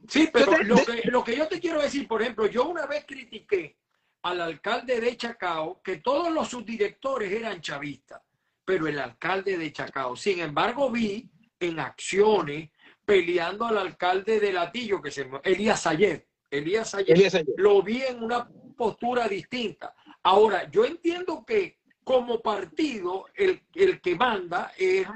Sí, pero lo, que, lo que yo te quiero decir, por ejemplo, yo una vez critiqué al alcalde de Chacao que todos los subdirectores eran chavistas pero el alcalde de Chacao. Sin embargo, vi en acciones peleando al alcalde de Latillo, que se Elías Ayer. Elías Ayer, lo vi en una postura distinta. Ahora, yo entiendo que como partido, el, el que manda es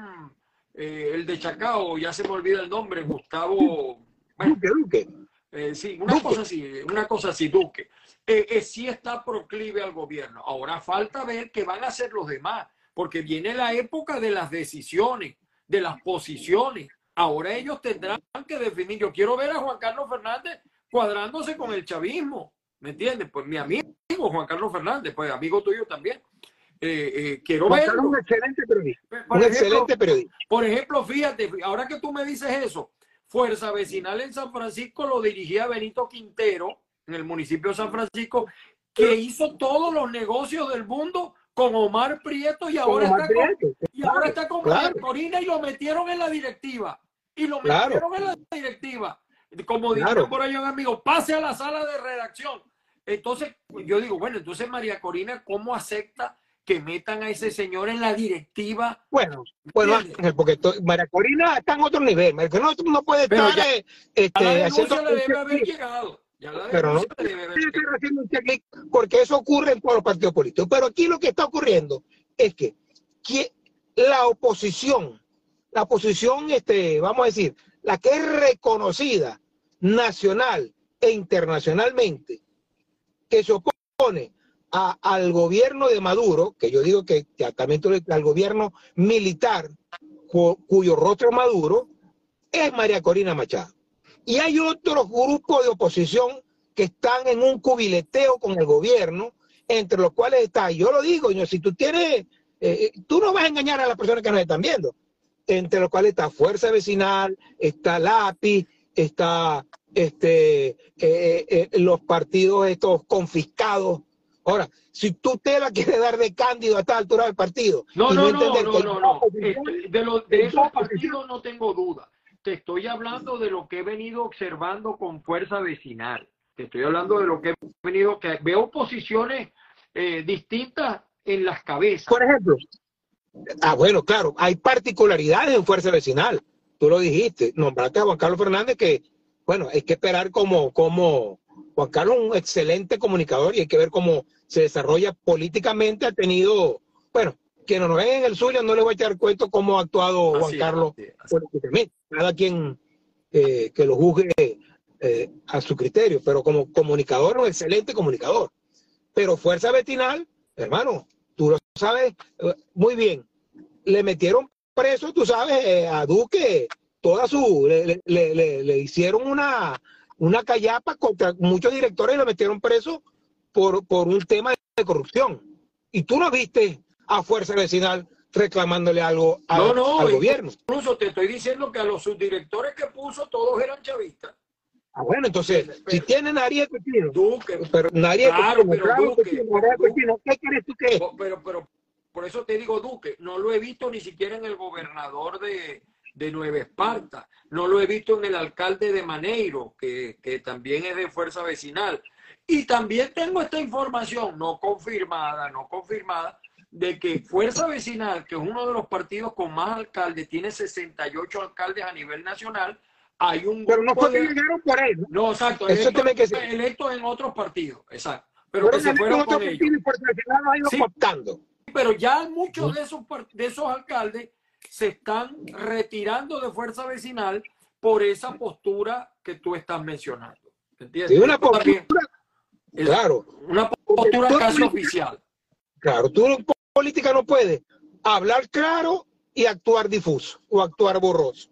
eh, el de Chacao, ya se me olvida el nombre, Gustavo. Duque, Duque. Eh, sí, una cosa así, una cosa así, Duque. Eh, sí está proclive al gobierno. Ahora falta ver qué van a hacer los demás porque viene la época de las decisiones, de las posiciones. Ahora ellos tendrán que definir. Yo quiero ver a Juan Carlos Fernández cuadrándose con el chavismo, ¿me entiendes? Pues mi amigo Juan Carlos Fernández, pues amigo tuyo también. Eh, eh, quiero ver. Un excelente periodista. un excelente periodista. Por ejemplo, fíjate, ahora que tú me dices eso, Fuerza Vecinal en San Francisco lo dirigía Benito Quintero, en el municipio de San Francisco, que hizo todos los negocios del mundo con Omar Prieto y ahora, está, con, y ahora está con Corina y lo metieron en la directiva. Y lo metieron en la directiva. Como dijeron por ahí un amigo, pase a la sala de redacción. Entonces, yo digo, bueno, entonces María Corina, ¿cómo acepta que metan a ese señor en la directiva? Bueno, bueno, porque María Corina está en otro nivel. María no, no puede estar eh, este, haciendo... Le debe haber llegado pero no porque eso ocurre en todos los partidos políticos. Pero aquí lo que está ocurriendo es que, la oposición, la oposición, este, vamos a decir, la que es reconocida nacional e internacionalmente, que se opone al gobierno de Maduro, que yo digo que, también al gobierno militar cuyo rostro Maduro, es María Corina Machado. Y hay otros grupos de oposición que están en un cubileteo con el gobierno, entre los cuales está, yo lo digo, si tú tienes, eh, eh, tú no vas a engañar a las personas que nos están viendo, entre los cuales está Fuerza Vecinal, está LAPI, está este, eh, los partidos estos confiscados. Ahora, si tú te la quieres dar de cándido a esta altura del partido. No, no, no, no, no, no, De, de esos partidos no tengo duda te estoy hablando de lo que he venido observando con fuerza vecinal. Te estoy hablando de lo que he venido, que veo posiciones eh, distintas en las cabezas. Por ejemplo, ah, bueno, claro, hay particularidades en fuerza vecinal. Tú lo dijiste, nombraste a Juan Carlos Fernández que, bueno, hay que esperar como, como Juan Carlos un excelente comunicador y hay que ver cómo se desarrolla políticamente. Ha tenido, bueno, quien nos ve en el Zulia no le voy a echar cuento cómo ha actuado Juan Carlos políticamente cada quien eh, que lo juzgue eh, a su criterio, pero como comunicador, un excelente comunicador. Pero Fuerza Vetinal, hermano, tú lo sabes eh, muy bien, le metieron preso, tú sabes, a Duque, toda su, le, le, le, hicieron una, una callapa contra muchos directores y lo metieron preso por, por un tema de corrupción. Y tú no viste a Fuerza Vecinal reclamándole algo al, gobierno. Incluso te estoy diciendo que a los subdirectores que puso todos eran chavistas. Ah, bueno, entonces, si tienen Nariz Cochino. Duque. Pero Nariz claro, pero Duque, ¿qué quieres tú que Pero, pero, por eso te digo Duque, no lo he visto ni siquiera en el gobernador de, de Nueva Esparta, no lo he visto en el alcalde de Maneiro, que, que también es de fuerza vecinal. Y también tengo esta información, no confirmada, no confirmada, de que Fuerza Vecinal, que es uno de los partidos con más alcaldes, tiene 68 alcaldes a nivel nacional, hay un Pero no fue que llegaron por él. No, exacto. Eso electos, tiene que ser. electos en otros partidos, exacto. Pero, que se fueron con ellos. Sí. optando. Pero ya muchos de esos, de esos alcaldes se están retirando de Fuerza Vecinal por esa postura que tú estás mencionando. ¿Entiendes? Sí, una postura, claro, Una postura Tú- casi oficial. claro. Tú en política no puedes hablar claro y actuar difuso o actuar borroso.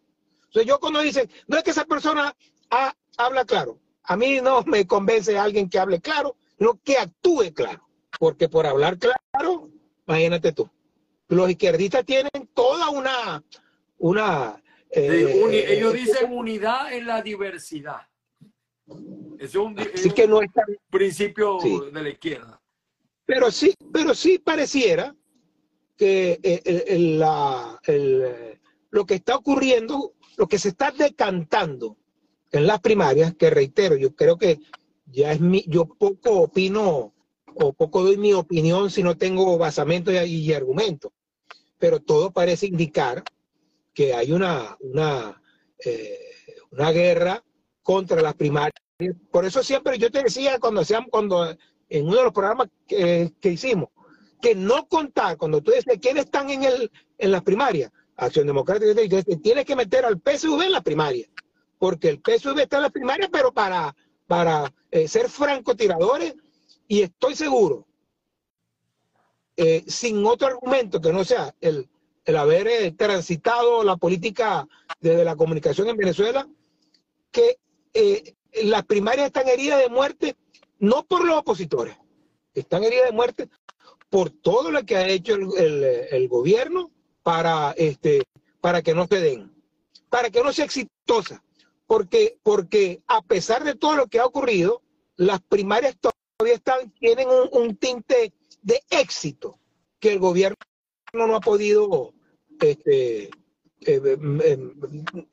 O sea, yo cuando dicen, no es que esa persona ah, habla claro. A mí no me convence alguien que hable claro, sino que actúe claro. Porque por hablar claro, imagínate tú. Los izquierdistas tienen toda una, una uni- eh, ellos dicen unidad en la diversidad. Es un, es así un que no es tan- principio Sí. de la izquierda. Pero sí, pero sí pareciera que eh, el- el- la- el, eh, lo que está ocurriendo, lo que se está decantando en las primarias, que reitero, yo creo que ya es mi, yo poco opino o poco doy mi opinión si no tengo basamento y, argumento, pero todo parece indicar que hay una, una, eh, una guerra contra las primarias. Por eso siempre yo te decía cuando hacíamos, cuando en uno de los programas que, que hicimos, que no contar, cuando tú dices quiénes están en, el, en las primarias, Acción Democrática, que tienes que meter al PSV en la primaria, porque el PSV está en la primaria, pero para, para eh, ser francotiradores, y estoy seguro, eh, sin otro argumento que no sea el, el haber eh, transitado la política desde la comunicación en Venezuela, que las primarias están heridas de muerte no por los opositores, están heridas de muerte por todo lo que ha hecho el- el gobierno para, este, para que no se den, para que no sea exitosa, porque, porque a pesar de todo lo que ha ocurrido, las primarias todavía están, tienen un, un tinte de éxito que el gobierno no ha podido este, eh, eh,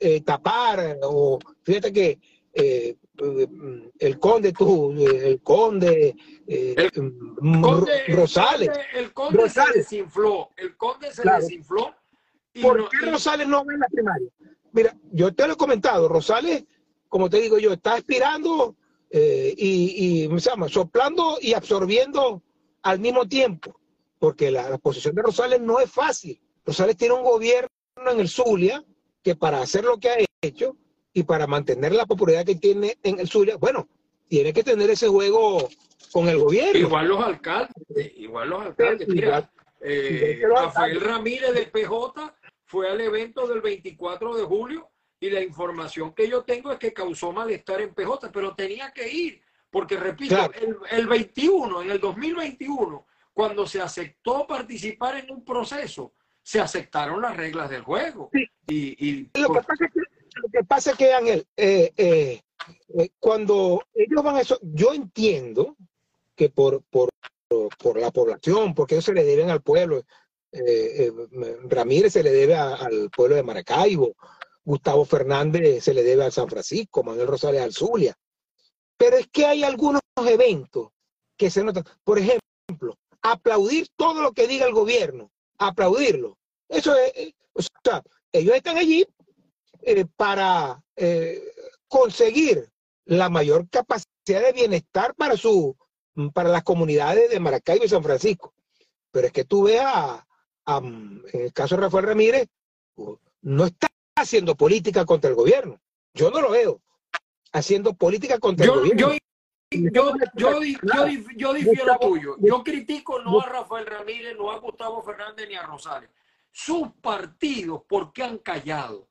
eh, tapar o fíjate que eh, eh, el conde tú el conde, eh, El mm, el Rosales conde- El conde, se Rosales. desinfló. El conde se Claro. desinfló. Y ¿Por no- qué y- Rosales no va en la primaria? Mira, yo te lo he comentado, Rosales, como te digo yo, está aspirando eh, y, y, se llama, soplando y absorbiendo al mismo tiempo, porque la, la posición de Rosales no es fácil. Rosales tiene un gobierno en el Zulia que para hacer lo que ha hecho y para mantener la popularidad que tiene en el Zulia, bueno, tiene que tener ese juego con el gobierno. Igual los alcaldes, igual los alcaldes. Mira, eh, Rafael. Ramírez de PJ fue al evento del 24 de julio y la información que yo tengo es que causó malestar en PJ, pero tenía que ir, porque repito, Claro. el, el 21, en el 2021, cuando se aceptó participar en un proceso, se aceptaron las reglas del juego. Sí. Y, y Lo que pasa es que, lo que, pasa es que Ángel, eh, eh, eh, cuando ellos van a eso, yo entiendo que por, por, por la población, porque ellos se le deben al pueblo, Ramírez se le debe al pueblo de Maracaibo, Gustavo Fernández se le debe a San Francisco, Manuel Rosales al Zulia. Pero es que hay algunos eventos que se notan. Por ejemplo, aplaudir todo lo que diga el gobierno, aplaudirlo. Eso es, ellos están allí eh, para eh, conseguir la mayor capacidad de bienestar para su para las comunidades de Maracaibo y San Francisco. Pero es que tú ves a, a, en el caso de Rafael Ramírez, no está haciendo política contra el gobierno. Yo no lo veo haciendo política contra el yo, gobierno. yo, yo, yo, yo, yo difiero tuyo. Yo critico no a Rafael Ramírez, no a Gustavo Fernández ni a Rosales. Sus partidos, ¿por qué han callado?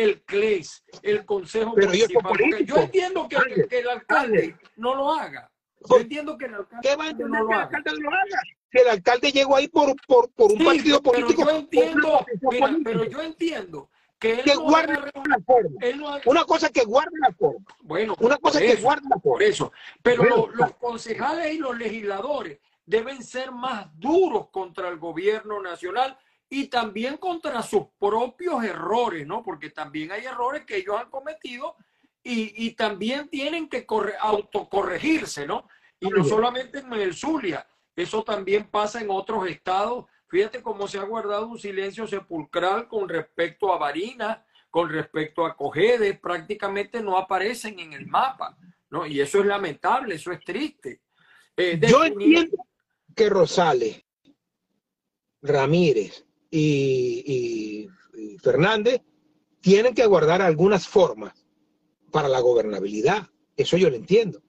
El CLES, el Consejo Pero Municipal. Políticos. Yo entiendo que, Ángel, que el alcalde Ángel. no lo haga. Yo ¿Por entiendo que el alcalde ¿Qué va a no entender lo que el haga. alcalde no lo haga? Si el alcalde llegó ahí por, por, por un Sí, partido pero político. yo por una entiendo, mira, pero yo entiendo que él que no guarde la forma. él no haga- Una cosa que guarde la forma. bueno, Una cosa por que eso. guarde la Por forma. eso. Pero Bueno, los concejales y los legisladores deben ser más duros contra el gobierno nacional y también contra sus propios errores, ¿no? Porque también hay errores que ellos han cometido y, y también tienen que corre- autocorregirse, ¿no? Y no solamente en el Zulia, Eso también pasa en otros estados. Fíjate cómo se ha guardado un silencio sepulcral con respecto a Barinas, con respecto a Cojedes, prácticamente no aparecen en el mapa. ¿no? Y eso es lamentable, eso es triste. Eh, Yo entiendo que Rosales, Ramírez y, Fernández tienen que guardar algunas formas para la gobernabilidad. Eso yo lo entiendo.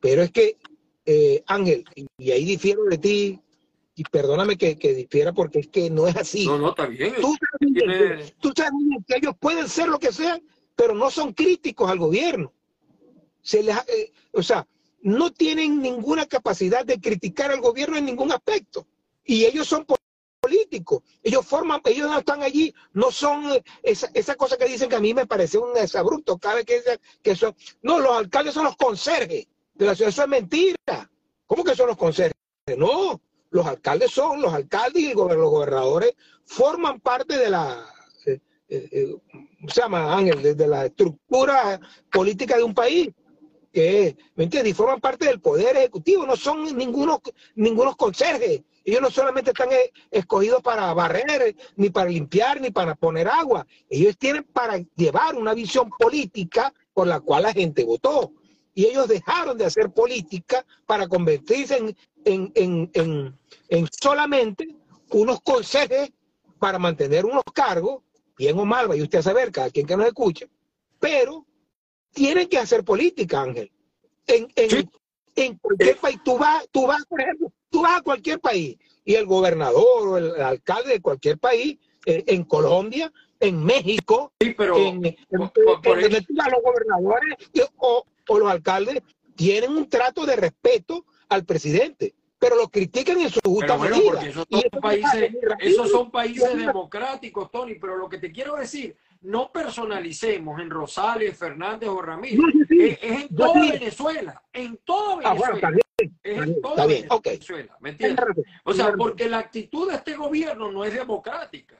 Pero es que, eh, Ángel, y ahí difiero de ti, y perdóname que, difiera porque es que no es así. No, no, está bien. Tú sabes, tú sabes que ellos pueden ser lo que sean, pero no son críticos al gobierno. Se les, eh, o sea, no tienen ninguna capacidad de criticar al gobierno en ningún aspecto. Y ellos son políticos. Ellos forman, ellos no están allí, no son eh, esa, esa cosa que dicen que a mí me parece un desabrupto cada vez que, que son. No, los alcaldes son los conserjes de la ciudad. Eso es mentira. ¿Cómo que son los conserjes? No, los alcaldes son, los alcaldes y los gobernadores forman parte de la, eh, se llama Ángel, de la estructura política de un país que, ¿me entiendes? Y forman parte del poder ejecutivo, no son ningunos, ningunos conserjes. Ellos no solamente están eh, escogidos para barrer, ni para limpiar, ni para poner agua. Ellos tienen para llevar una visión política por la cual la gente votó. Y ellos dejaron de hacer política para convertirse en, en, en, en solamente unos conserjes para mantener unos cargos, bien o mal, vaya usted a saber, cada quien que nos escuche, pero tienen que hacer política, Ángel. En, en, cualquier país, tú vas, tú vas, por ejemplo, tú vas a cualquier país y el gobernador o el alcalde de cualquier país, eh, en Colombia, en México, pero, en, los gobernadores o, los alcaldes tienen un trato de respeto al presidente pero lo critican en su justa bueno, Esos son, países, esos son países democráticos, Tony, pero lo que te quiero decir no personalicemos en Rosales, Fernández o Ramírez. Es, en toda Venezuela, en toda ah, Venezuela. es en toda Venezuela, ¿me entiendes? O sea, porque la actitud de este gobierno no es democrática,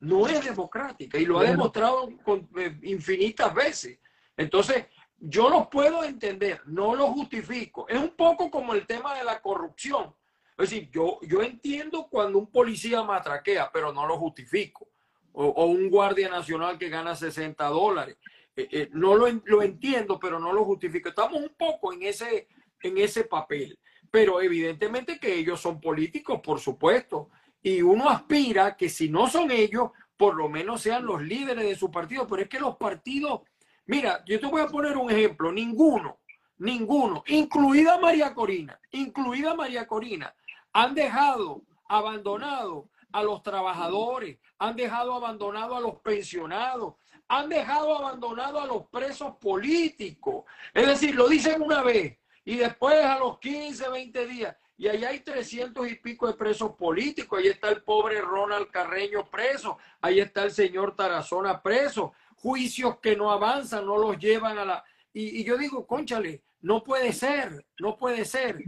no es democrática y lo ha demostrado con, eh, infinitas veces. Entonces, yo lo puedo entender, no lo justifico. Es un poco como el tema de la corrupción. Es decir, yo, yo entiendo cuando un policía matraquea, pero no lo justifico o, un guardia nacional que gana 60 dólares. Eh, eh, no lo, lo, entiendo, pero no lo justifico. Estamos un poco en ese, en ese papel, pero evidentemente que ellos son políticos, por supuesto, y uno aspira que si no son ellos, por lo menos sean los líderes de su partido, pero es que los partidos, mira, yo te voy a poner un ejemplo, ninguno, ninguno, incluida María Corina, incluida María Corina, han dejado abandonado a los trabajadores, han dejado abandonado a los pensionados, han dejado abandonado a los presos políticos. Es decir, lo dicen una vez y después a los 15, 20 días. Y allá hay 300 y pico de presos políticos. Ahí está el pobre Ronald Carreño preso. Ahí está el señor Tarazona preso. Juicios que no avanzan, no los llevan a la... Y, yo digo, conchale, no puede ser, no puede ser.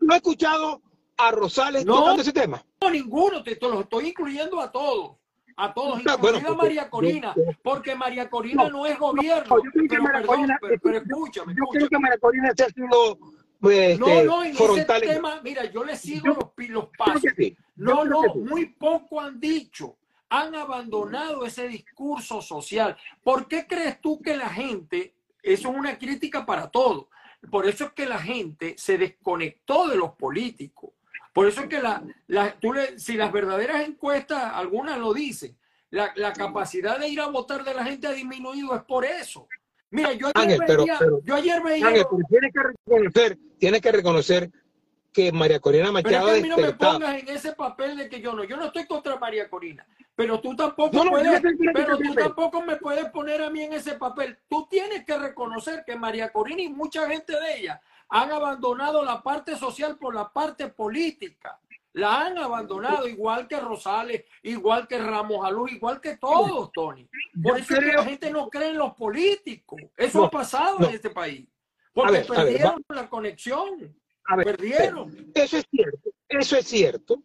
¿No he escuchado a Rosales no, ese tema? No, ninguno, te, lo estoy incluyendo a todos. A todos, incluida María Corina, porque María Corina no, es gobierno. yo creo que María Corina, pero, escúchame, Yo creo que María Corina está haciendo pues, no, no, en ese tema, mira, yo le sigo los, los pasos. no, no, muy poco han dicho. Han abandonado ese discurso social. ¿Por qué crees tú que la gente, eso es una crítica para todo, por eso es que la gente se desconectó de los políticos. Por eso es que la, tú si las verdaderas encuestas, algunas lo dicen, la, capacidad de ir a votar de la gente ha disminuido, es por eso. Mira, yo ayer veía, yo ayer veía tienes que reconocer, tienes que reconocer que María Corina Machado. Pero es que a mí no me pongas en ese papel de que yo no, yo no estoy contra María Corina, pero tú tampoco puedes, pero tú tampoco me puedes poner a mí en ese papel. Tú tienes que reconocer que María Corina y mucha gente de ella han abandonado la parte social por la parte política. La han abandonado igual que Rosales, igual que Ramos Alú, igual que todos, Tony. Por eso es que la gente no cree en los políticos. Eso ha pasado en este país. Porque perdieron la conexión. perdieron. Eso es cierto, eso es cierto,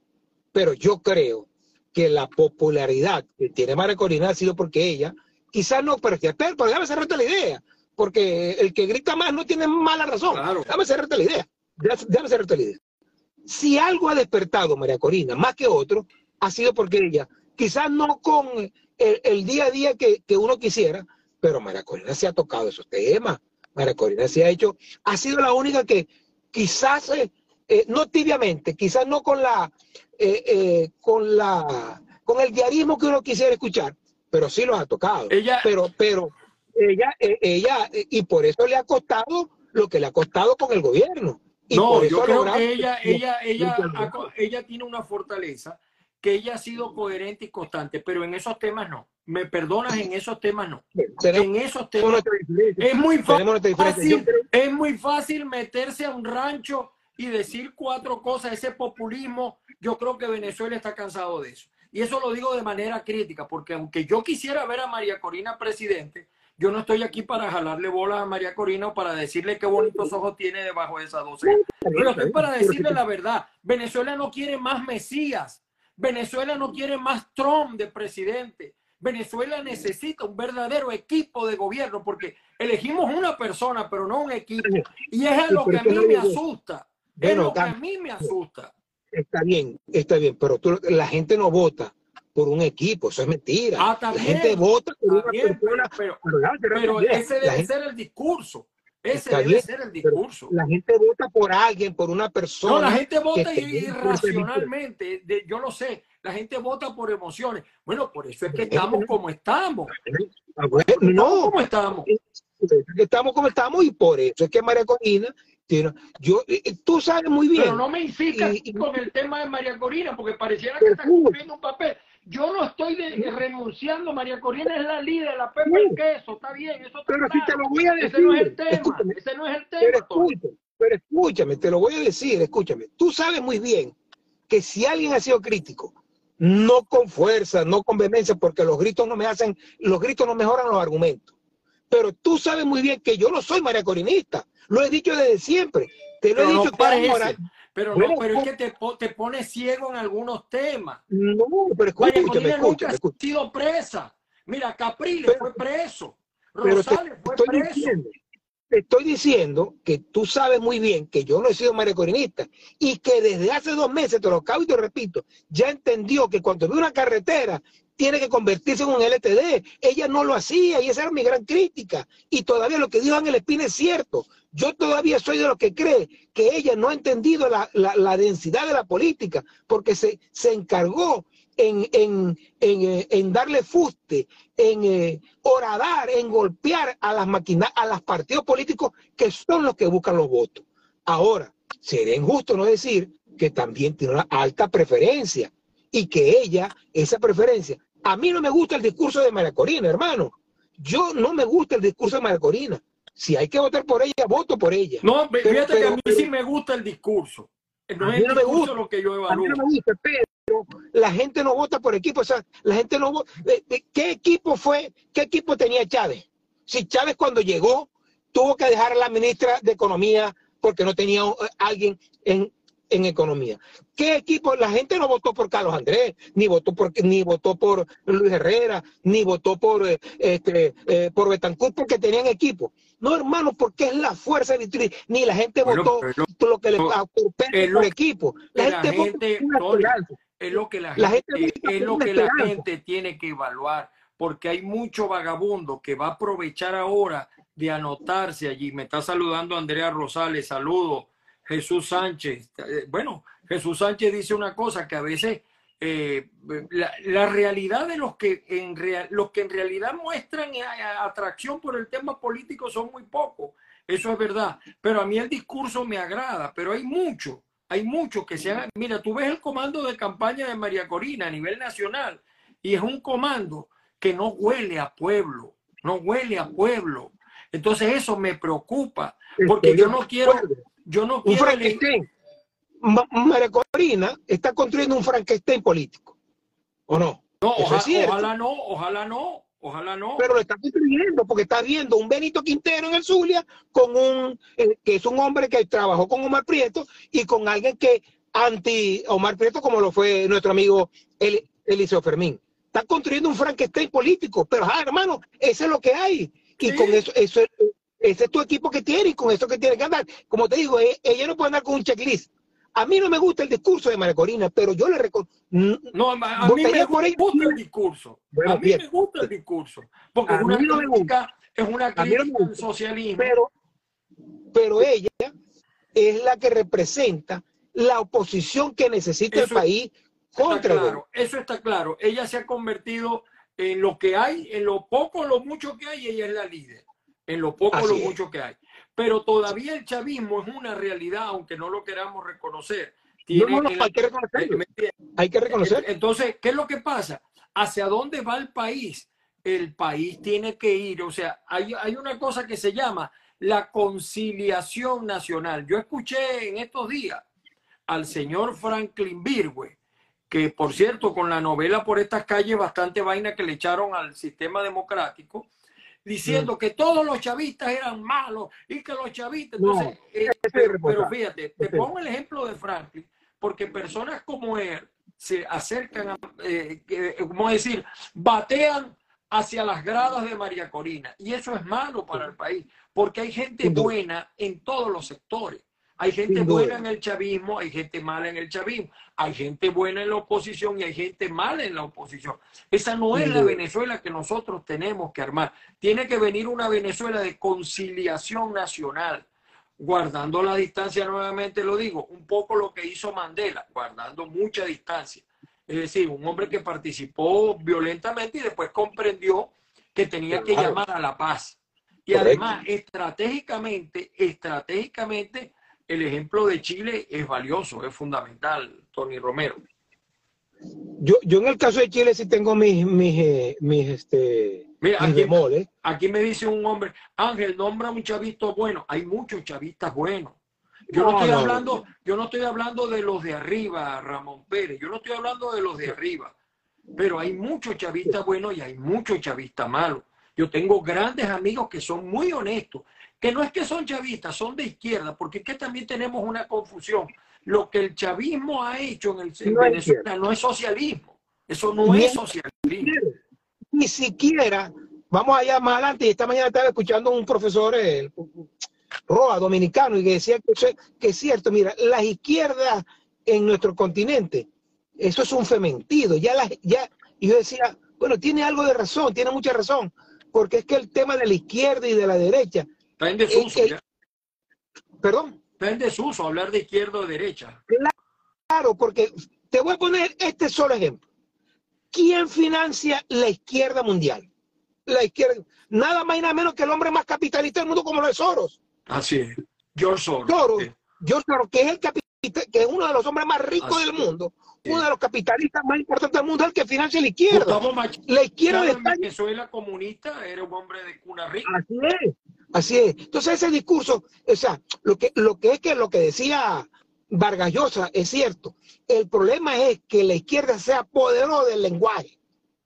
pero yo creo que la popularidad que tiene María Corina ha sido porque ella, quizás no, pero, pero déjame cerrarte la idea porque el que grita más no tiene mala razón. Déjame cerrarte la idea. Déjame cerrarte la idea. si algo ha despertado María Corina, más que otro, ha sido porque ella, quizás no con el, día a día que, uno quisiera, pero María Corina se ha tocado esos temas. María Corina se ha hecho, ha sido la única que quizás, eh, eh, no tibiamente, quizás no con la, eh, con la, con el diarismo que uno quisiera escuchar, pero sí los ha tocado. Ella, pero, pero ella, ella, y por eso le ha costado lo que le ha costado con el gobierno. no, yo creo que ella, ella, ella, ella tiene una fortaleza que ella ha sido coherente y constante, pero en esos temas no. Me perdonas, en esos temas no. En esos temas es muy fácil, es muy fácil meterse a un rancho y decir cuatro cosas, ese populismo, yo creo que Venezuela está cansado de eso. Y eso lo digo de manera crítica, porque aunque yo quisiera ver a María Corina presidente, yo no estoy aquí para jalarle bolas a María Corina o para decirle qué bonitos ojos tiene debajo de esas 12. Pero estoy para decirle la verdad. Venezuela no quiere más Mesías. Venezuela no quiere más Trump de presidente. Venezuela necesita un verdadero equipo de gobierno porque elegimos una persona, pero no un equipo. Y es lo que a mí me asusta. Es lo que a mí me asusta. Está bien, está bien, pero la gente no vota por un equipo, eso es mentira. Ah, la gente vota por una persona. Pero, pero ese debe ser el discurso. Ese debe ser el discurso. La gente vota por alguien, por una persona. No, la gente vota irracionalmente. yo lo sé. La gente vota por emociones. Bueno, por eso es que estamos como estamos. Ah, no, como estamos. Estamos como estamos y por eso es que María Corina yo, eh, eh, tú sabes muy bien. Pero no me insistas con el tema de María Corina, porque pareciera que estás cumpliendo un papel. Yo no estoy renunciando, María Corina es la líder, la pepa y queso, está bien, eso está Pero si te lo voy a decir. Ese no es el tema, ese no es el tema. Pero escúchame, te lo voy a decir, escúchame. Tú sabes muy bien que si alguien ha sido crítico, no con fuerza, no con vehemencia, porque los gritos no me hacen, los gritos no mejoran los argumentos. Pero tú sabes muy bien que yo no soy María Corinista, lo he dicho desde siempre. Te lo he dicho no pero no, pero es que te, te pone ciego en algunos temas. No, pero escúchame, escúchame, Ha sido presa. Mira, Capriles fue preso. Rosales fue preso. Diciendo, te estoy diciendo que tú sabes muy bien que yo no he sido maricorinista y que desde hace dos meses, te lo acabo y te repito, ya entendió que cuando ve una carretera tiene que convertirse en un LTD. Ella no lo hacía y esa era mi gran crítica. Y todavía lo que dijo Ángel Espina es cierto. Yo todavía soy de los que cree que ella no ha entendido la, densidad de la política porque se, se encargó en, en, en, eh, darle fuste, en eh, horadar, en golpear a las máquinas, a los partidos políticos que son los que buscan los votos. Ahora, sería injusto no decir que también tiene una alta preferencia y que ella, esa preferencia, a mí no me gusta el discurso de María Corina, hermano. Yo no me gusta el discurso de María Corina. Si hay que votar por ella, voto por ella. No, fíjate que a mí sí me gusta el discurso. No es no gusta lo que yo evalúo. A mí no me gusta, pero la gente no vota por equipo. O sea, la gente no vota. ¿Qué equipo fue? ¿Qué equipo tenía Chávez? Si Chávez cuando llegó tuvo que dejar a la ministra de Economía porque no tenía eh, alguien en, en economía. ¿Qué equipo? La gente no votó por Carlos Andrés, ni votó por, ni votó por Luis Herrera, ni votó por, eh, este, eh, por Betancourt porque tenían equipo. No, hermano, porque es la fuerza de ni la gente votó lo que le no, por equipo. La, gente, es lo que la, gente, es lo que la gente tiene que evaluar, porque hay mucho vagabundo que va a aprovechar ahora de anotarse allí. Me está saludando Andrea Rosales, saludos Jesús Sánchez. Eh, bueno, Jesús Sánchez dice una cosa que a veces eh, la, realidad de los que, en los que en realidad muestran atracción por el tema político son muy pocos. Eso es verdad. Pero a mí el discurso me agrada, pero hay mucho, hay muchos que se han... Mira, tú ves el comando de campaña de María Corina a nivel nacional y es un comando que no huele a pueblo, no huele a pueblo. Entonces eso me preocupa, porque yo no quiero, yo no un María Corina está construyendo un Frankenstein político. ¿O no? No, ojalá, no, ojalá no, ojalá no. Pero lo está construyendo porque está viendo un Benito Quintero en el Zulia con un, eh, que es un hombre que trabajó con Omar Prieto y con alguien que anti Omar Prieto como lo fue nuestro amigo Eliseo Fermín. Está construyendo un Frankenstein político, pero ah, hermano, eso es lo que hay. Y con eso, eso ese es tu equipo que tiene y con eso que tiene que andar. Como te digo, e, ella no puede andar con un checklist. A mí no me gusta el discurso de María Corina, pero yo le reconozco. No, a, mí me gusta el discurso. a mí me gusta el discurso. Porque es una, crítica, es una crítica al socialismo. Pero, pero ella es la que representa la oposición que necesita el país contra claro, Eso está claro. Ella se ha convertido en lo que hay, en lo poco o lo mucho que hay, ella es la líder. En lo poco o lo mucho que hay. Pero todavía el chavismo es una realidad, aunque no lo queramos reconocer. Tiene hay que reconocerlo. Hay que reconocer. Entonces, ¿qué es lo que pasa? ¿Hacia dónde va el país? El país tiene que ir. O sea, hay, hay una cosa que se llama la conciliación nacional. Yo escuché en estos días al señor Franklin Virgüe, que por cierto, con la novela por estas calles, bastante vaina que le echaron al sistema democrático, diciendo que todos los chavistas eran malos y que los chavistas. Entonces, eh, pero, fíjate, te pongo el ejemplo de Franklin, porque personas como él se acercan a, eh, ¿cómo decir? Batean hacia las gradas de María Corina. Y eso es malo para el país, porque hay gente buena en todos los sectores. Hay gente buena en el chavismo, hay gente mala en el chavismo, hay gente buena en la oposición y hay gente mala en la oposición. Esa no es la Venezuela que nosotros tenemos que armar. Tiene que venir una Venezuela de conciliación nacional, guardando la distancia, nuevamente lo digo, un poco lo que hizo Mandela, guardando mucha distancia. Es decir, un hombre que participó violentamente y después comprendió que tenía que llamar a la paz. Y además, estratégicamente, estratégicamente, el ejemplo de Chile es valioso, es fundamental, Tony Romero. Yo, yo en el caso de Chile sí tengo mis, mis, eh, mis, este, Mira, aquí, me dice un hombre, Ángel, nombra un chavito bueno. Hay muchos chavistas buenos. Yo no, estoy hablando, yo no estoy hablando de los de arriba, Ramón Pérez. Yo no estoy hablando de los de arriba. Pero hay muchos chavistas buenos y hay muchos chavistas malos. Yo tengo grandes amigos que son muy honestos que no es que son chavistas, son de izquierda, porque es que también tenemos una confusión. Lo que el chavismo ha hecho en, el, Venezuela no es socialismo. Eso no es socialismo. Ni siquiera, vamos allá más adelante, y esta mañana estaba escuchando un profesor, el, Roa, dominicano, y que decía que, que es cierto, mira, las izquierdas en nuestro continente, eso es un fementido. Ya las, ya, y yo decía, bueno, tiene algo de razón, tiene mucha razón, porque es que el tema de la izquierda y de la derecha Está en desuso. Eh, ¿Perdón? Está en desuso hablar de izquierda o derecha. Claro, porque te voy a poner este solo ejemplo. ¿Quién financia la izquierda mundial? La izquierda, nada más y nada menos que el hombre más capitalista del mundo como lo es Soros. Así es. George Soros. George Soros, que es el que es uno de los hombres más ricos del mundo, uno de los capitalistas más importantes del mundo, es el que financia la izquierda. La izquierda de Venezuela comunista era un hombre de cuna rica. Así es. Así es. Entonces ese discurso, o sea, lo que, lo que es que lo que decía Vargas Llosa es cierto. El problema es que la izquierda se apoderó del lenguaje,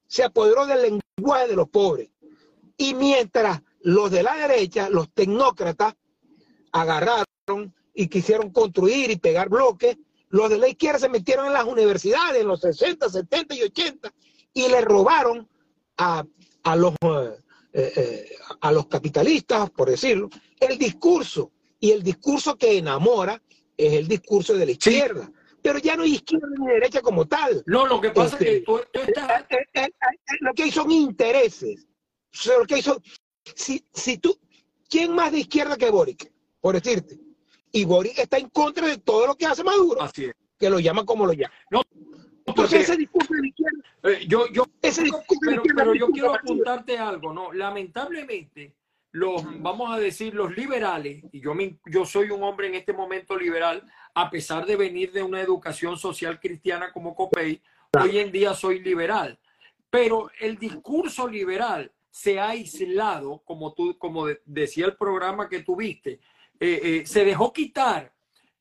se apoderó del lenguaje de los pobres. Y mientras los de la derecha, los tecnócratas, agarraron y quisieron construir y pegar bloques, los de la izquierda se metieron en las universidades en los 60, 70 y 80 y le robaron a, a los eh, eh, a los capitalistas, por decirlo, el discurso. Y el discurso que enamora es el discurso de la izquierda. Pero ya no hay izquierda ni derecha como tal. No, lo que pasa es que tú, eh, lo que hay son intereses. lo que hay son, si, si tú, ¿quién más de izquierda que Boric? Por decirte. Y Boric está en contra de todo lo que hace Maduro. Así es. Que lo llama como lo llama. No, entonces ese discurso de la izquierda. Eh, yo, yo, pero, yo quiero apuntarte algo, ¿no? Lamentablemente, los, vamos a decir, los liberales, y yo, me, yo soy un hombre en este momento liberal, a pesar de venir de una educación social cristiana como Copey, hoy en día soy liberal. Pero el discurso liberal se ha aislado, como, tú, como decía el programa que tuviste, eh, eh, se dejó quitar.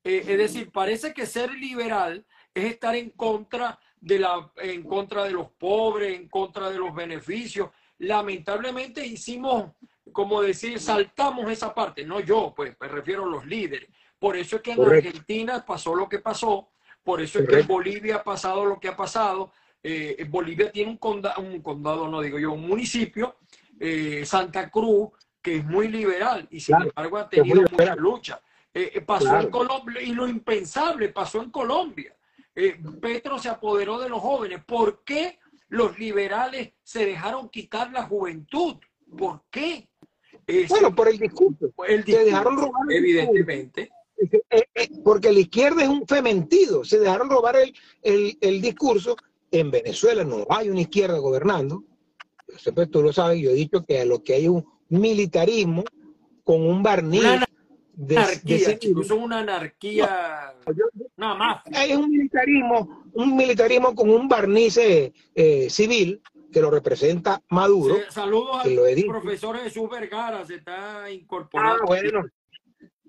es decir, parece que ser liberal es estar en contra de la, en contra de los pobres, en contra de los beneficios. Lamentablemente hicimos, como decir, saltamos esa parte. No yo, pues me refiero a los líderes. Por eso es que en Argentina pasó lo que pasó. Por eso es que en Bolivia ha pasado lo que ha pasado. Eh, Bolivia tiene un condado, un condado, no digo yo, un municipio, eh, Santa Cruz, que es muy liberal y sin embargo ha tenido mucha lucha. Eh, eh, pasó en Colombia y lo impensable pasó en Colombia. Eh, Petro se apoderó de los jóvenes. ¿Por qué los liberales se dejaron quitar la juventud? ¿Por qué? bueno, por el discurso. El se dejaron robar. Evidentemente. Porque la izquierda es un fementido. Se dejaron robar el, el, el discurso. En Venezuela no hay una izquierda gobernando. Siempre tú lo sabes, yo he dicho que lo que hay un militarismo con un barniz de, anarquía, chicos, son una anarquía, nada más. Es un militarismo, un militarismo con un barniz eh, civil que lo representa Maduro. saludos al profesor Jesús Vergara, se está incorporando. Ah, bueno.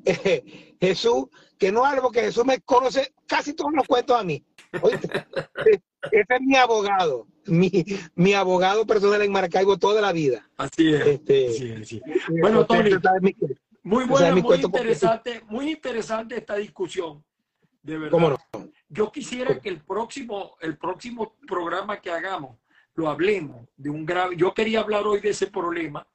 Jesús, que no algo que Jesús me conoce casi todos los cuentos a mí. ese es mi abogado, mi, mi abogado personal en Maracaibo toda la vida. Así es. Este, bueno, Tony, muy buena, muy interesante, muy interesante esta discusión. De verdad. Yo quisiera que el próximo, el próximo programa que hagamos lo hablemos de un grave. Yo quería hablar hoy de ese problema,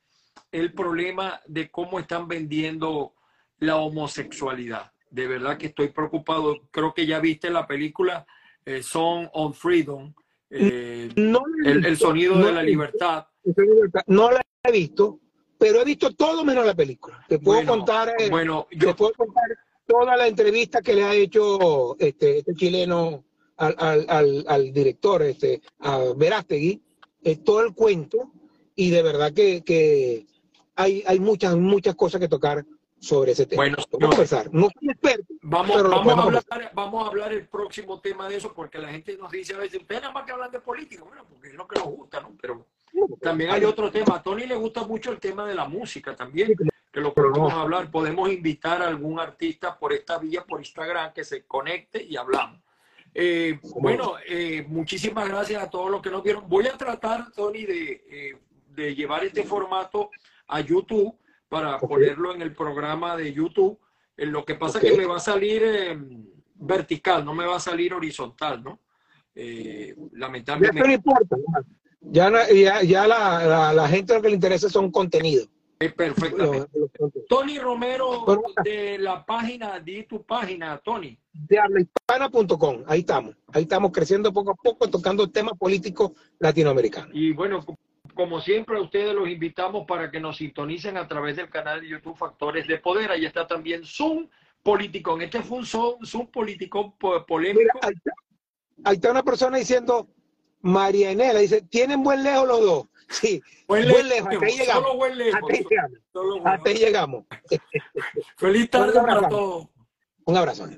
el problema de cómo están vendiendo la homosexualidad. De verdad que estoy preocupado. Creo que ya viste la película eh, Song on Freedom, eh, el, sonido de la libertad. No la he visto, pero he visto todo menos la película. Te puedo contar, eh, bueno, yo... puedo contar toda la entrevista que le ha hecho este, este chileno al, director, este, a Verástegui, todo el cuento, y de verdad que, hay, hay muchas, muchas cosas que tocar sobre ese tema. Bueno, vamos a empezar. No soy experto. Vamos, vamos, a hablar, vamos a hablar el próximo tema de eso, porque la gente nos dice a veces, ustedes nada más que hablan de política, bueno, porque es lo que nos gusta, ¿no? Pero también hay otro tema. A Tony le gusta mucho el tema de la música también, que lo podemos hablar. Podemos invitar a algún artista por esta vía, por Instagram, que se conecte y hablamos. Eh, bueno, eh, muchísimas gracias a todos los que nos vieron. Voy a tratar, Tony, de, eh, de llevar este formato a YouTube para ponerlo en el programa de YouTube. lo que pasa es que me va a salir vertical, no me va a salir horizontal, ¿no? lamentablemente. no importa. Ya, ya, la, la, gente lo que le interesa son contenidos. perfectamente. Tony Romero, de la página, di tu página, Tony. De hablahispana.com, ahí estamos. Ahí estamos creciendo poco a poco, tocando temas políticos latinoamericanos. Y bueno, como siempre, a ustedes los invitamos para que nos sintonicen a través del canal de YouTube Factores de Poder. Ahí está también Zoom Político. Este fue un Zoom, Político polémico. ahí está una persona diciendo María Enela dice, tienen buen lejos los dos. Sí, buen, lejos, hasta ahí llegamos. Solo buen lejos. Hasta ahí llegamos. Feliz tarde para todos. Un abrazo.